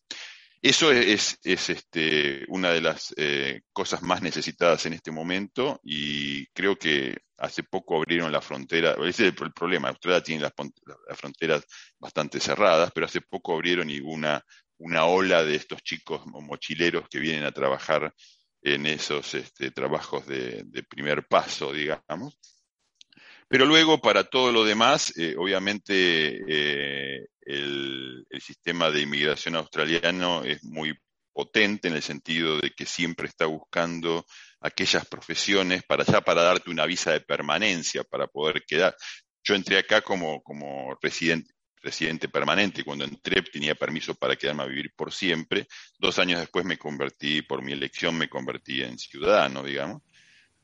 Eso es, este, una de las eh, cosas más necesitadas en este momento y creo que hace poco abrieron la frontera, ese es el, problema, Australia tiene las, fronteras bastante cerradas, pero hace poco abrieron y una, una ola de estos chicos mochileros que vienen a trabajar en esos este, trabajos de, primer paso, digamos. Pero luego, para todo lo demás, eh, obviamente eh, el, sistema de inmigración australiano es muy potente en el sentido de que siempre está buscando aquellas profesiones para ya para darte una visa de permanencia para poder quedar. Yo entré acá como, como residente, residente permanente. Cuando entré tenía permiso para quedarme a vivir por siempre. Dos años después me convertí, por mi elección, me convertí en ciudadano, digamos.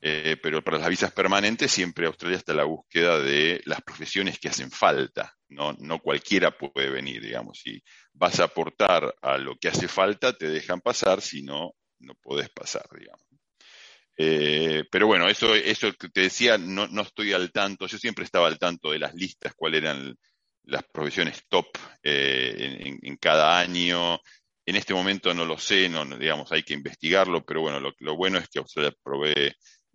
Eh, pero para las visas permanentes siempre Australia está en la búsqueda de las profesiones que hacen falta. No, no cualquiera puede venir, digamos. Si vas a aportar a lo que hace falta, te dejan pasar, si no, no podés pasar, digamos. Eh, pero bueno, eso, eso que te decía, no, no estoy al tanto. Yo siempre estaba al tanto de las listas, cuáles eran las profesiones top eh, en, cada año. En este momento no lo sé, no, digamos, hay que investigarlo, pero bueno, lo, lo bueno es que Australia provee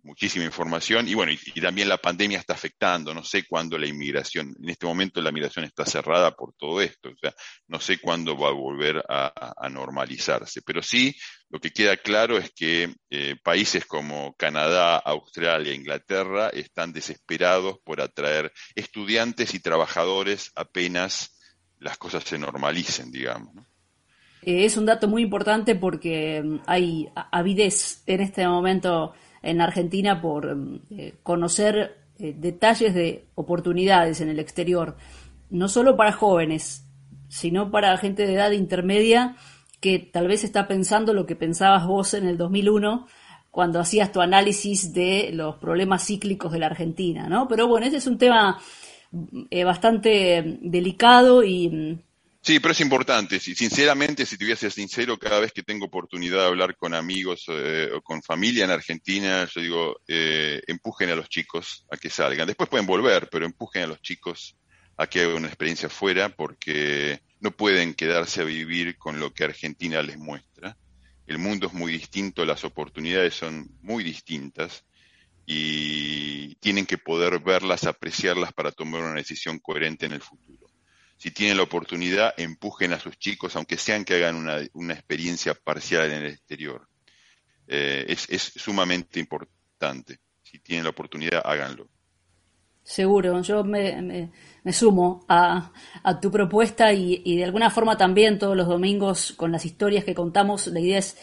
muchísima información y bueno, y, también la pandemia está afectando, no sé cuándo la inmigración, en este momento la migración está cerrada por todo esto, o sea, no sé cuándo va a volver a, normalizarse, pero sí lo que queda claro es que eh, países como Canadá, Australia, Inglaterra están desesperados por atraer estudiantes y trabajadores apenas las cosas se normalicen, digamos. Eh, es un dato muy importante porque mm, hay avidez en este momento en Argentina por eh, conocer eh, detalles de oportunidades en el exterior, no solo para jóvenes, sino para gente de edad intermedia que tal vez está pensando lo que pensabas vos en el 2001 cuando hacías tu análisis de los problemas cíclicos de la Argentina, ¿no? Pero bueno, ese es un tema eh, bastante delicado y mm, Sí, pero es importante. sinceramente, si te voy a ser sincero, cada vez que tengo oportunidad de hablar con amigos eh, o con familia en Argentina, yo digo, eh, empujen a los chicos a que salgan. Después pueden volver, pero empujen a los chicos a que hagan una experiencia fuera porque no pueden quedarse a vivir con lo que Argentina les muestra. El mundo es muy distinto, las oportunidades son muy distintas y tienen que poder verlas, apreciarlas para tomar una decisión coherente en el futuro si tienen la oportunidad, empujen a sus chicos, aunque sean que hagan una, experiencia parcial en el exterior. Eh, es, sumamente importante. Si tienen la oportunidad, háganlo. Seguro, yo me, sumo a, tu propuesta y, y, de alguna forma también todos los domingos con las historias que contamos, la idea es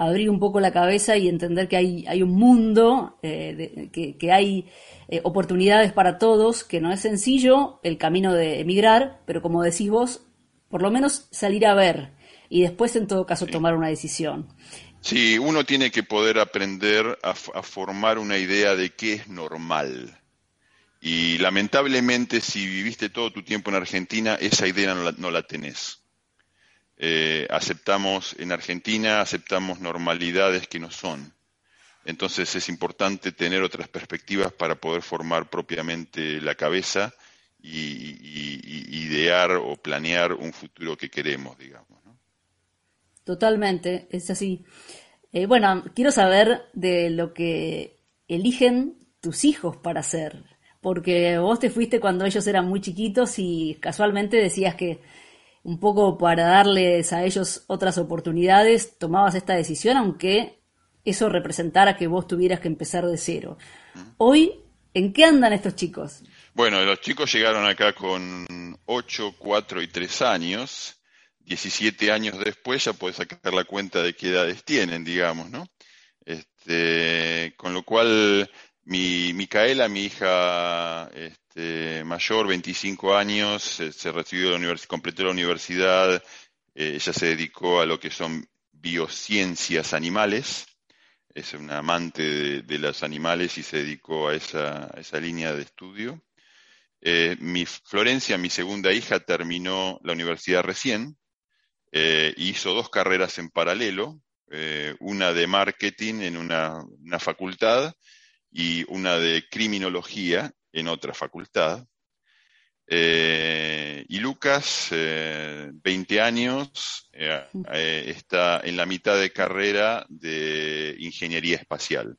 abrir un poco la cabeza y entender que hay, hay un mundo, eh, que, hay eh, oportunidades para todos, que no es sencillo el camino de emigrar, pero como decís vos, por lo menos salir a ver y después en todo caso tomar una decisión. Sí, uno tiene que poder aprender a, formar una idea de qué es normal. Y lamentablemente si viviste todo tu tiempo en Argentina, esa idea no la, no la tenés. Eh, aceptamos en Argentina, aceptamos normalidades que no son. Entonces es importante tener otras perspectivas para poder formar propiamente la cabeza y, idear o planear un futuro que queremos, digamos. Totalmente, es así. Eh, bueno, quiero saber de lo que eligen tus hijos para hacer, porque vos te fuiste cuando ellos eran muy chiquitos y casualmente decías que un poco para darles a ellos otras oportunidades, tomabas esta decisión, aunque eso representara que vos tuvieras que empezar de cero. Hoy, ¿en qué andan estos chicos? Bueno, los chicos llegaron acá con 8, 4 y 3 años. 17 años después ya puedes sacar la cuenta de qué edades tienen, digamos, ¿no? Este, con lo cual, mi Micaela, mi hija este, mayor, 25 años, se, recibió la completó la universidad, eh, ella se dedicó a lo que son biociencias animales, es una amante de, los animales y se dedicó a esa, línea de estudio. Eh, mi Florencia, mi segunda hija, terminó la universidad recién, eh, hizo dos carreras en paralelo, una de marketing en una, facultad y una de criminología en otra facultad. Eh, y Lucas, 20 años, está en la mitad de carrera de ingeniería espacial.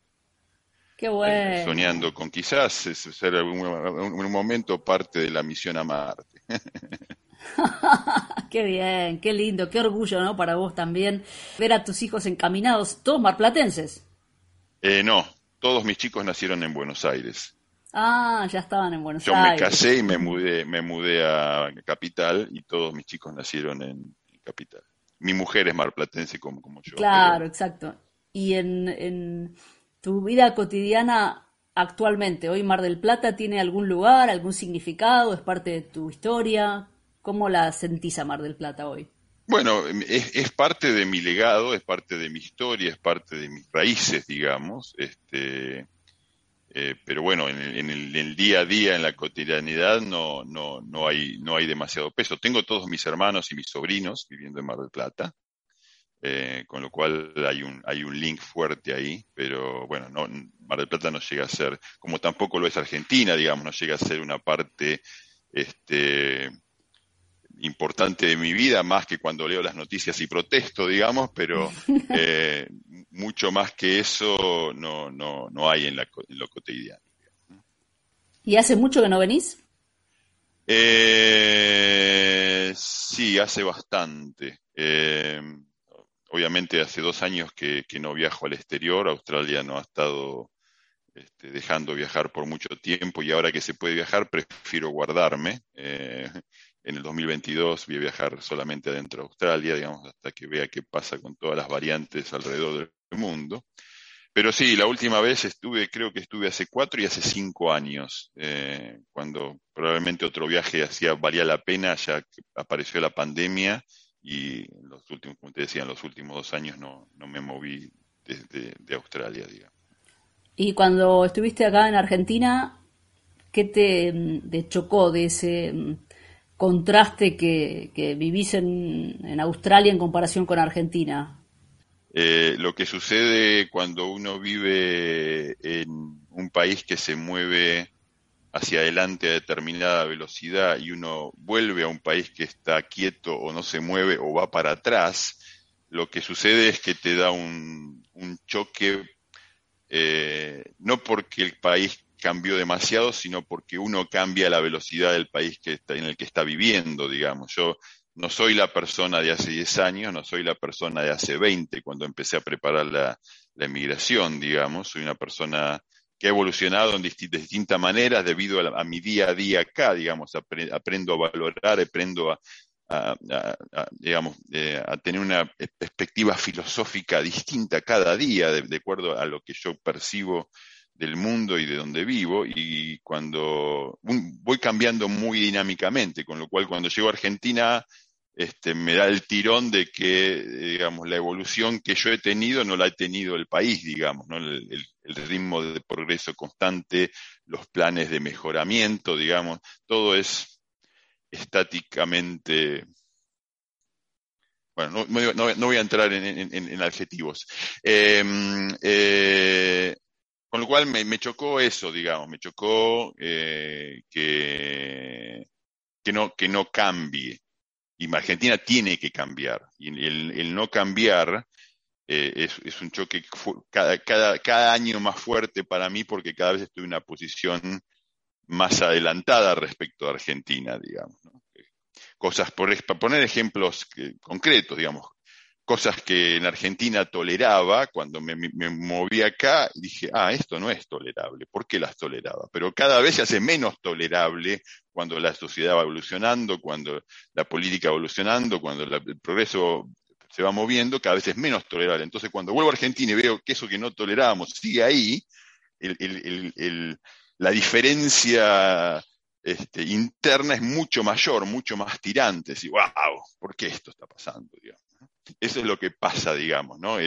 Qué bueno. soñando con quizás ser en un momento parte de la misión a Marte. qué bien, qué lindo, qué orgullo, ¿no? Para vos también ver a tus hijos encaminados, todos marplatenses. Eh, no, todos mis chicos nacieron en Buenos Aires. Ah, ya estaban en Buenos Aires. Yo me casé y me mudé, me mudé a Capital y todos mis chicos nacieron en, Capital. Mi mujer es marplatense como, como yo. Claro, exacto. Y en, en tu vida cotidiana actualmente, hoy Mar del Plata tiene algún lugar, algún significado, es parte de tu historia. ¿Cómo la sentís a Mar del Plata hoy? Bueno, es, parte de mi legado, es parte de mi historia, es parte de mis raíces, digamos. Este, eh, pero bueno, en, el, día a día, en la cotidianidad, no, no, no, hay, no hay demasiado peso. Tengo todos mis hermanos y mis sobrinos viviendo en Mar del Plata, eh, con lo cual hay un, hay un link fuerte ahí, pero bueno, no, Mar del Plata no llega a ser, como tampoco lo es Argentina, digamos, no llega a ser una parte este, importante de mi vida, más que cuando leo las noticias y protesto, digamos, pero eh, mucho más que eso no, no, no hay en, la, lo cotidiano. ¿Y hace mucho que no venís? Eh, sí, hace bastante. Eh, obviamente hace dos años que, no viajo al exterior, Australia no ha estado este, dejando viajar por mucho tiempo y ahora que se puede viajar prefiero guardarme. En el 2022 voy a viajar solamente adentro de Australia, digamos, hasta que vea qué pasa con todas las variantes alrededor del mundo. Pero sí, la última vez estuve, creo que estuve hace cuatro y hace cinco años, eh, cuando probablemente otro viaje hacía, valía la pena, ya que apareció la pandemia y los últimos, como te decía, en los últimos dos años no, no me moví desde de Australia, digamos. Y cuando estuviste acá en Argentina, ¿qué te, chocó de ese contraste que, vivís en, Australia en comparación con Argentina? Eh, lo que sucede cuando uno vive en un país que se mueve hacia adelante a determinada velocidad y uno vuelve a un país que está quieto o no se mueve o va para atrás, lo que sucede es que te da un, choque, eh, no porque el país cambió demasiado, sino porque uno cambia la velocidad del país que está, en el que está viviendo, digamos. Yo no soy la persona de hace 10 años, no soy la persona de hace 20 cuando empecé a preparar la, emigración, digamos. Soy una persona que ha evolucionado en distintas maneras debido a, mi día a día acá, digamos. aprendo a valorar, aprendo a, digamos, eh, a tener una perspectiva filosófica distinta cada día, de, acuerdo a lo que yo percibo del mundo y de donde vivo y cuando voy cambiando muy dinámicamente, con lo cual cuando llego a Argentina este, me da el tirón de que, digamos, la evolución que yo he tenido no la ha tenido el país, digamos, ¿no? el, ritmo de progreso constante, los planes de mejoramiento, digamos, todo es estáticamente bueno, no, voy a entrar en, adjetivos. Em, eh, con lo cual me, chocó eso, digamos, me chocó eh, que, no, que no cambie. Y Argentina tiene que cambiar. Y el, no cambiar eh, es, un choque cada, cada, cada, año más fuerte para mí porque cada vez estoy en una posición más adelantada respecto a Argentina, digamos. Cosas, por, para poner ejemplos concretos, digamos, cosas que en Argentina toleraba, cuando me, moví acá, dije, ah, esto no es tolerable, ¿por qué las toleraba? Pero cada vez se hace menos tolerable cuando la sociedad va evolucionando, cuando la política va evolucionando, cuando el progreso se va moviendo, cada vez es menos tolerable. Entonces, cuando vuelvo a Argentina y veo que eso que no tolerábamos sigue ahí, la diferencia este, interna es mucho mayor, mucho más tirante. Y, wow, ¿por qué esto está pasando? Eso es lo que pasa, digamos, ¿no?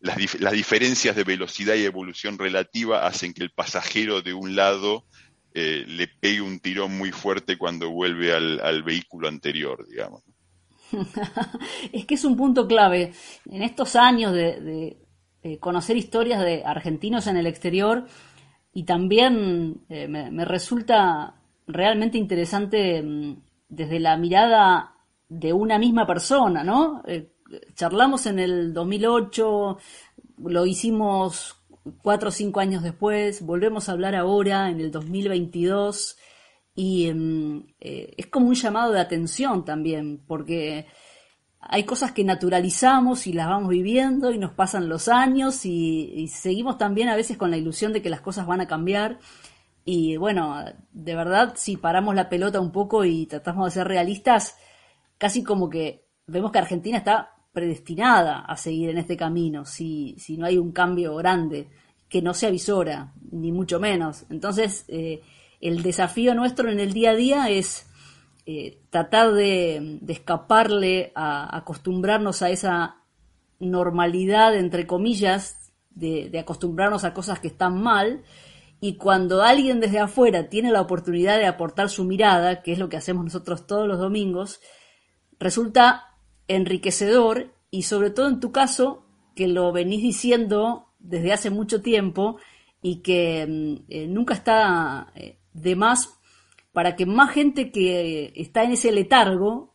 las, diferencias de velocidad y evolución relativa hacen que el pasajero de un lado eh, le pegue un tirón muy fuerte cuando vuelve al, vehículo anterior, digamos. es que es un punto clave. En estos años de, conocer historias de argentinos en el exterior y también eh, me, resulta realmente interesante mm, desde la mirada de una misma persona, ¿no? Eh, charlamos en el 2008, lo hicimos cuatro o cinco años después, volvemos a hablar ahora en el 2022 y mm, eh, es como un llamado de atención también, porque hay cosas que naturalizamos y las vamos viviendo y nos pasan los años y seguimos también a veces con la ilusión de que las cosas van a cambiar. Y bueno, de verdad, si paramos la pelota un poco y tratamos de ser realistas, casi como que vemos que Argentina está predestinada a seguir en este camino, si, si no hay un cambio grande, que no se avisora, ni mucho menos. Entonces, eh, el desafío nuestro en el día a día es eh, tratar de, escaparle a, acostumbrarnos a esa normalidad, entre comillas, de, de acostumbrarnos a cosas que están mal, y cuando alguien desde afuera tiene la oportunidad de aportar su mirada, que es lo que hacemos nosotros todos los domingos, resulta enriquecedor y sobre todo en tu caso, que lo venís diciendo desde hace mucho tiempo y que mm, eh, nunca está eh, de más para que más gente que está en ese letargo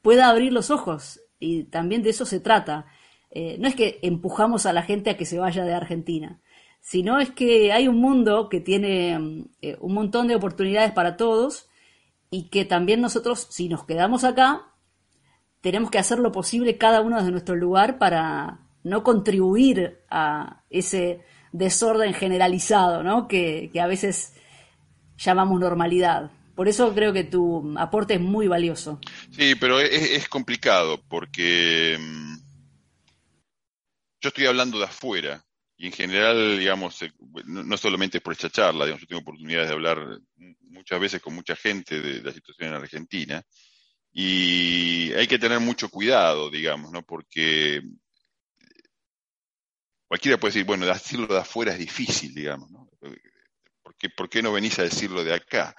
pueda abrir los ojos. Y también de eso se trata. Eh, no es que empujamos a la gente a que se vaya de Argentina, sino es que hay un mundo que tiene mm, un montón de oportunidades para todos y que también nosotros, si nos quedamos acá, tenemos que hacer lo posible cada uno desde nuestro lugar para no contribuir a ese desorden generalizado, ¿no? Que, a veces llamamos normalidad. Por eso creo que tu aporte es muy valioso. Sí, pero es, complicado porque mm, yo estoy hablando de afuera y en general, digamos, eh, no, solamente por esta charla, digamos, yo tengo oportunidades de hablar muchas veces con mucha gente de la situación en Argentina y hay que tener mucho cuidado, digamos, ¿no? Porque cualquiera puede decir, bueno, decirlo de afuera es difícil, digamos, ¿no? ¿Por qué, no venís a decirlo de acá?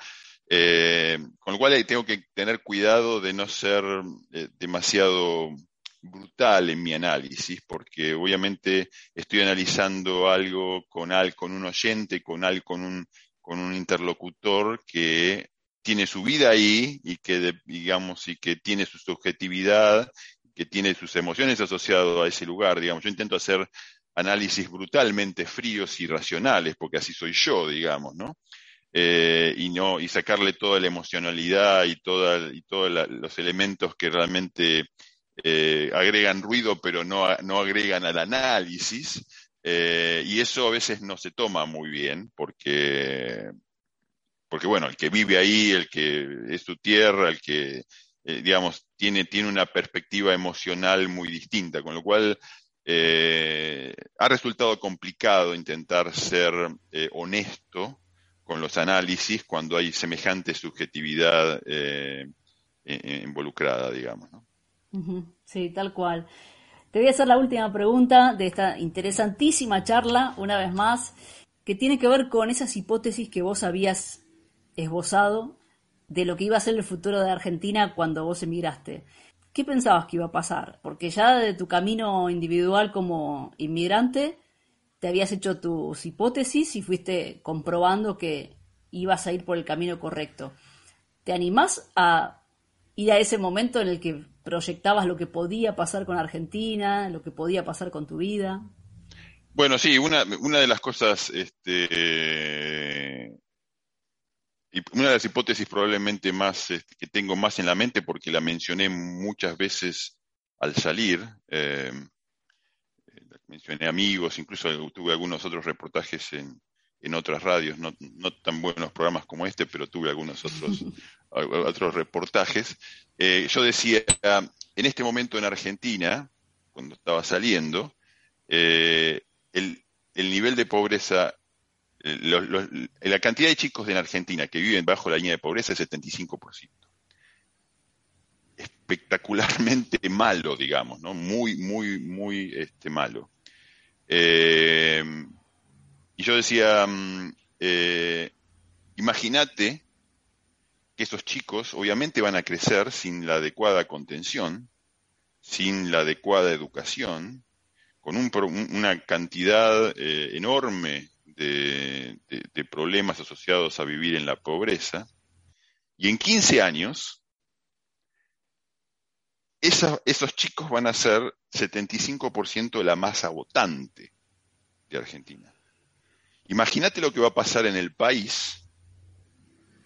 Eh, con lo cual tengo que tener cuidado de no ser eh, demasiado brutal en mi análisis, porque obviamente estoy analizando algo con, al, con un oyente, con, al, con, un, con un interlocutor que tiene su vida ahí y que, digamos, y que tiene su subjetividad, que tiene sus emociones asociadas a ese lugar, digamos. Yo intento hacer análisis brutalmente fríos y racionales, porque así soy yo, digamos, ¿no? Eh, y no y sacarle toda la emocionalidad y toda y todos los elementos que realmente eh, agregan ruido pero no, no agregan al análisis eh, y eso a veces no se toma muy bien porque porque bueno, el que vive ahí, el que es su tierra, el que, eh, digamos, tiene, tiene una perspectiva emocional muy distinta, con lo cual eh, ha resultado complicado intentar ser eh, honesto con los análisis cuando hay semejante subjetividad involucrada, digamos. Sí, tal cual. Te voy a hacer la última pregunta de esta interesantísima charla, una vez más, que tiene que ver con esas hipótesis que vos habías esbozado de lo que iba a ser el futuro de Argentina cuando vos emigraste. ¿Qué pensabas que iba a pasar? Porque ya de tu camino individual como inmigrante te habías hecho tus hipótesis y fuiste comprobando que ibas a ir por el camino correcto. ¿Te animás a ir a ese momento en el que proyectabas lo que podía pasar con Argentina, lo que podía pasar con tu vida? Bueno, sí, una, una de las cosas este, una de las hipótesis probablemente más este, que tengo más en la mente, porque la mencioné muchas veces al salir. Eh, mencioné amigos, incluso tuve algunos otros reportajes en, en otras radios, no, no, tan buenos programas como este, pero tuve algunos otros, otros reportajes. Eh, yo decía, en este momento en Argentina, cuando estaba saliendo, eh, el, el, nivel de pobreza, eh, la cantidad de chicos en Argentina que viven bajo la línea de pobreza es 75%. Espectacularmente malo, digamos, ¿no? Muy, muy, muy este, malo. Eh, y yo decía, mm, eh, imagínate que esos chicos obviamente van a crecer sin la adecuada contención, sin la adecuada educación, con una cantidad eh, enorme de, problemas asociados a vivir en la pobreza. Y en 15 años, esos chicos van a ser 75% de la masa votante de Argentina. Imagínate lo que va a pasar en el país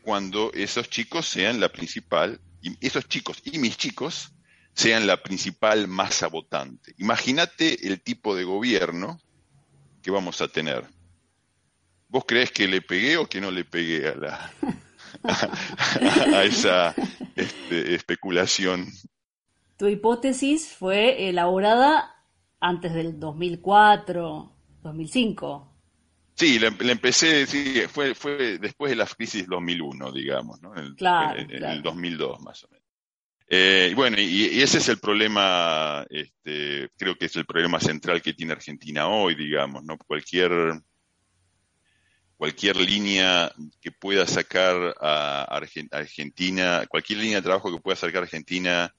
cuando esos chicos sean la principal, esos chicos y mis chicos sean la principal masa votante. Imagínate el tipo de gobierno que vamos a tener. ¿Vos crees que le pegué o que no le pegué a, la, a, esa este, especulación? Tu hipótesis fue elaborada antes del 2004, 2005. Sí, le, empecé, sí, fue, fue después de la crisis 2001, digamos, ¿no? En, claro, en, el 2002 más o menos. Eh, bueno, y, ese es el problema, este, creo que es el problema central que tiene Argentina hoy, digamos, ¿no? Cualquier, cualquier línea que pueda sacar a Argentina, cualquier línea de trabajo que pueda sacar a Argentina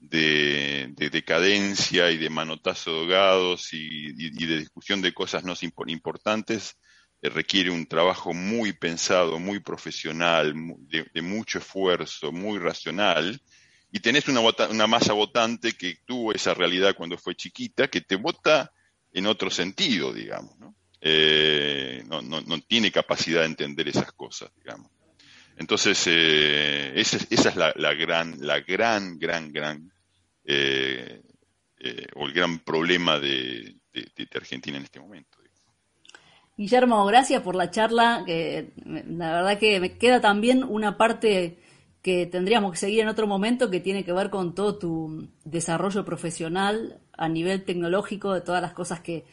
de, decadencia y de manotazo de ahogados y, de discusión de cosas no importantes eh, requiere un trabajo muy pensado, muy profesional, de, mucho esfuerzo, muy racional. Y tenés una, una masa votante que tuvo esa realidad cuando fue chiquita, que te vota en otro sentido, digamos. ¿no? Eh, no, no, no, tiene capacidad de entender esas cosas, digamos. Entonces, eh, esa, es la, gran, la gran, gran, gran, eh, o el gran problema de, de, Argentina en este momento. Guillermo, gracias por la charla. Que la verdad que me queda también una parte que tendríamos que seguir en otro momento que tiene que ver con todo tu desarrollo profesional a nivel tecnológico, de todas las cosas que,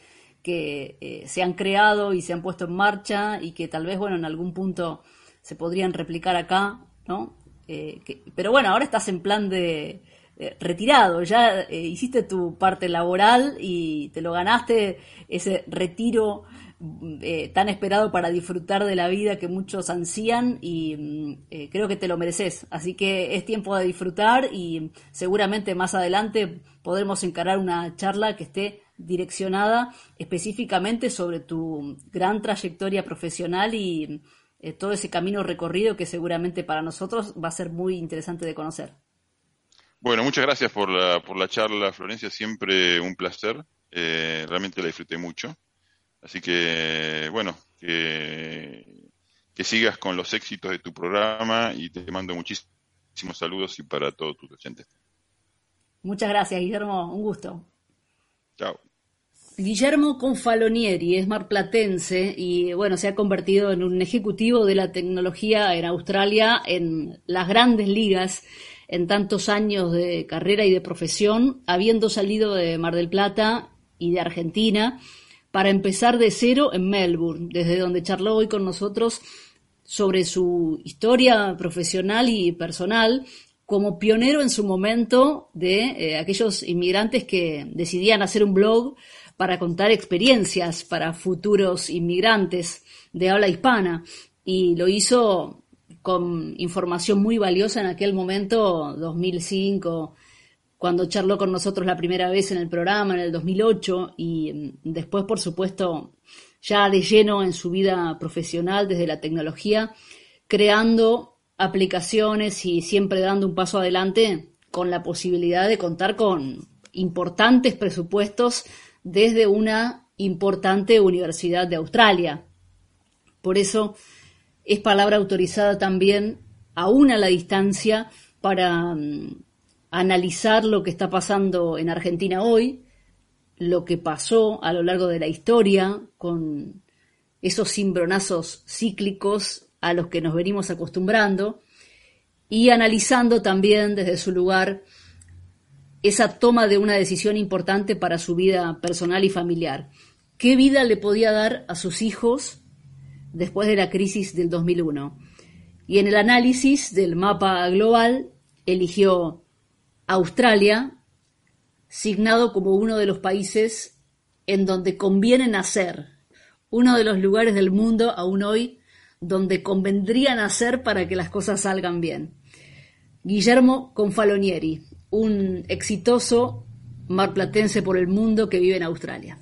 que eh, se han creado y se han puesto en marcha y que tal vez, bueno, en algún punto se podrían replicar acá, ¿no? Eh, pero bueno, ahora estás en plan de eh, retirado, ya hiciste tu parte laboral y te lo ganaste, ese retiro tan esperado para disfrutar de la vida que muchos ansían y mm, creo que te lo mereces. Así que es tiempo de disfrutar y seguramente más adelante podremos encarar una charla que esté direccionada específicamente sobre tu gran trayectoria profesional y eh, todo ese camino recorrido que seguramente para nosotros va a ser muy interesante de conocer. Bueno, muchas gracias por la, por la charla, Florencia. Siempre un placer. Eh, realmente la disfruté mucho. Así que, bueno, que, que sigas con los éxitos de tu programa y te mando muchísimos saludos y para todos tus oyentes. Muchas gracias, Guillermo. Un gusto. Chao. Guillermo Confalonieri es marplatense y bueno, se ha convertido en un ejecutivo de la tecnología en Australia en las grandes ligas en tantos años de carrera y de profesión, habiendo salido de Mar del Plata y de Argentina para empezar de cero en Melbourne, desde donde charló hoy con nosotros sobre su historia profesional y personal como pionero en su momento de eh, aquellos inmigrantes que decidían hacer un blog para contar experiencias para futuros inmigrantes de habla hispana. Y lo hizo con información muy valiosa en aquel momento, 2005, cuando charló con nosotros la primera vez en el programa, en el 2008, y mm, después, por supuesto, ya de lleno en su vida profesional desde la tecnología, creando aplicaciones y siempre dando un paso adelante con la posibilidad de contar con importantes presupuestos desde una importante universidad de Australia. Por eso es palabra autorizada también, aún a la distancia, para mm, analizar lo que está pasando en Argentina hoy, lo que pasó a lo largo de la historia con esos cimbronazos cíclicos a los que nos venimos acostumbrando y analizando también desde su lugar esa toma de una decisión importante para su vida personal y familiar. ¿Qué vida le podía dar a sus hijos después de la crisis del 2001? Y en el análisis del mapa global eligió Australia, signado como uno de los países en donde conviene nacer, uno de los lugares del mundo aún hoy donde convendría nacer para que las cosas salgan bien. Guillermo Confalonieri, un exitoso marplatense por el mundo que vive en Australia.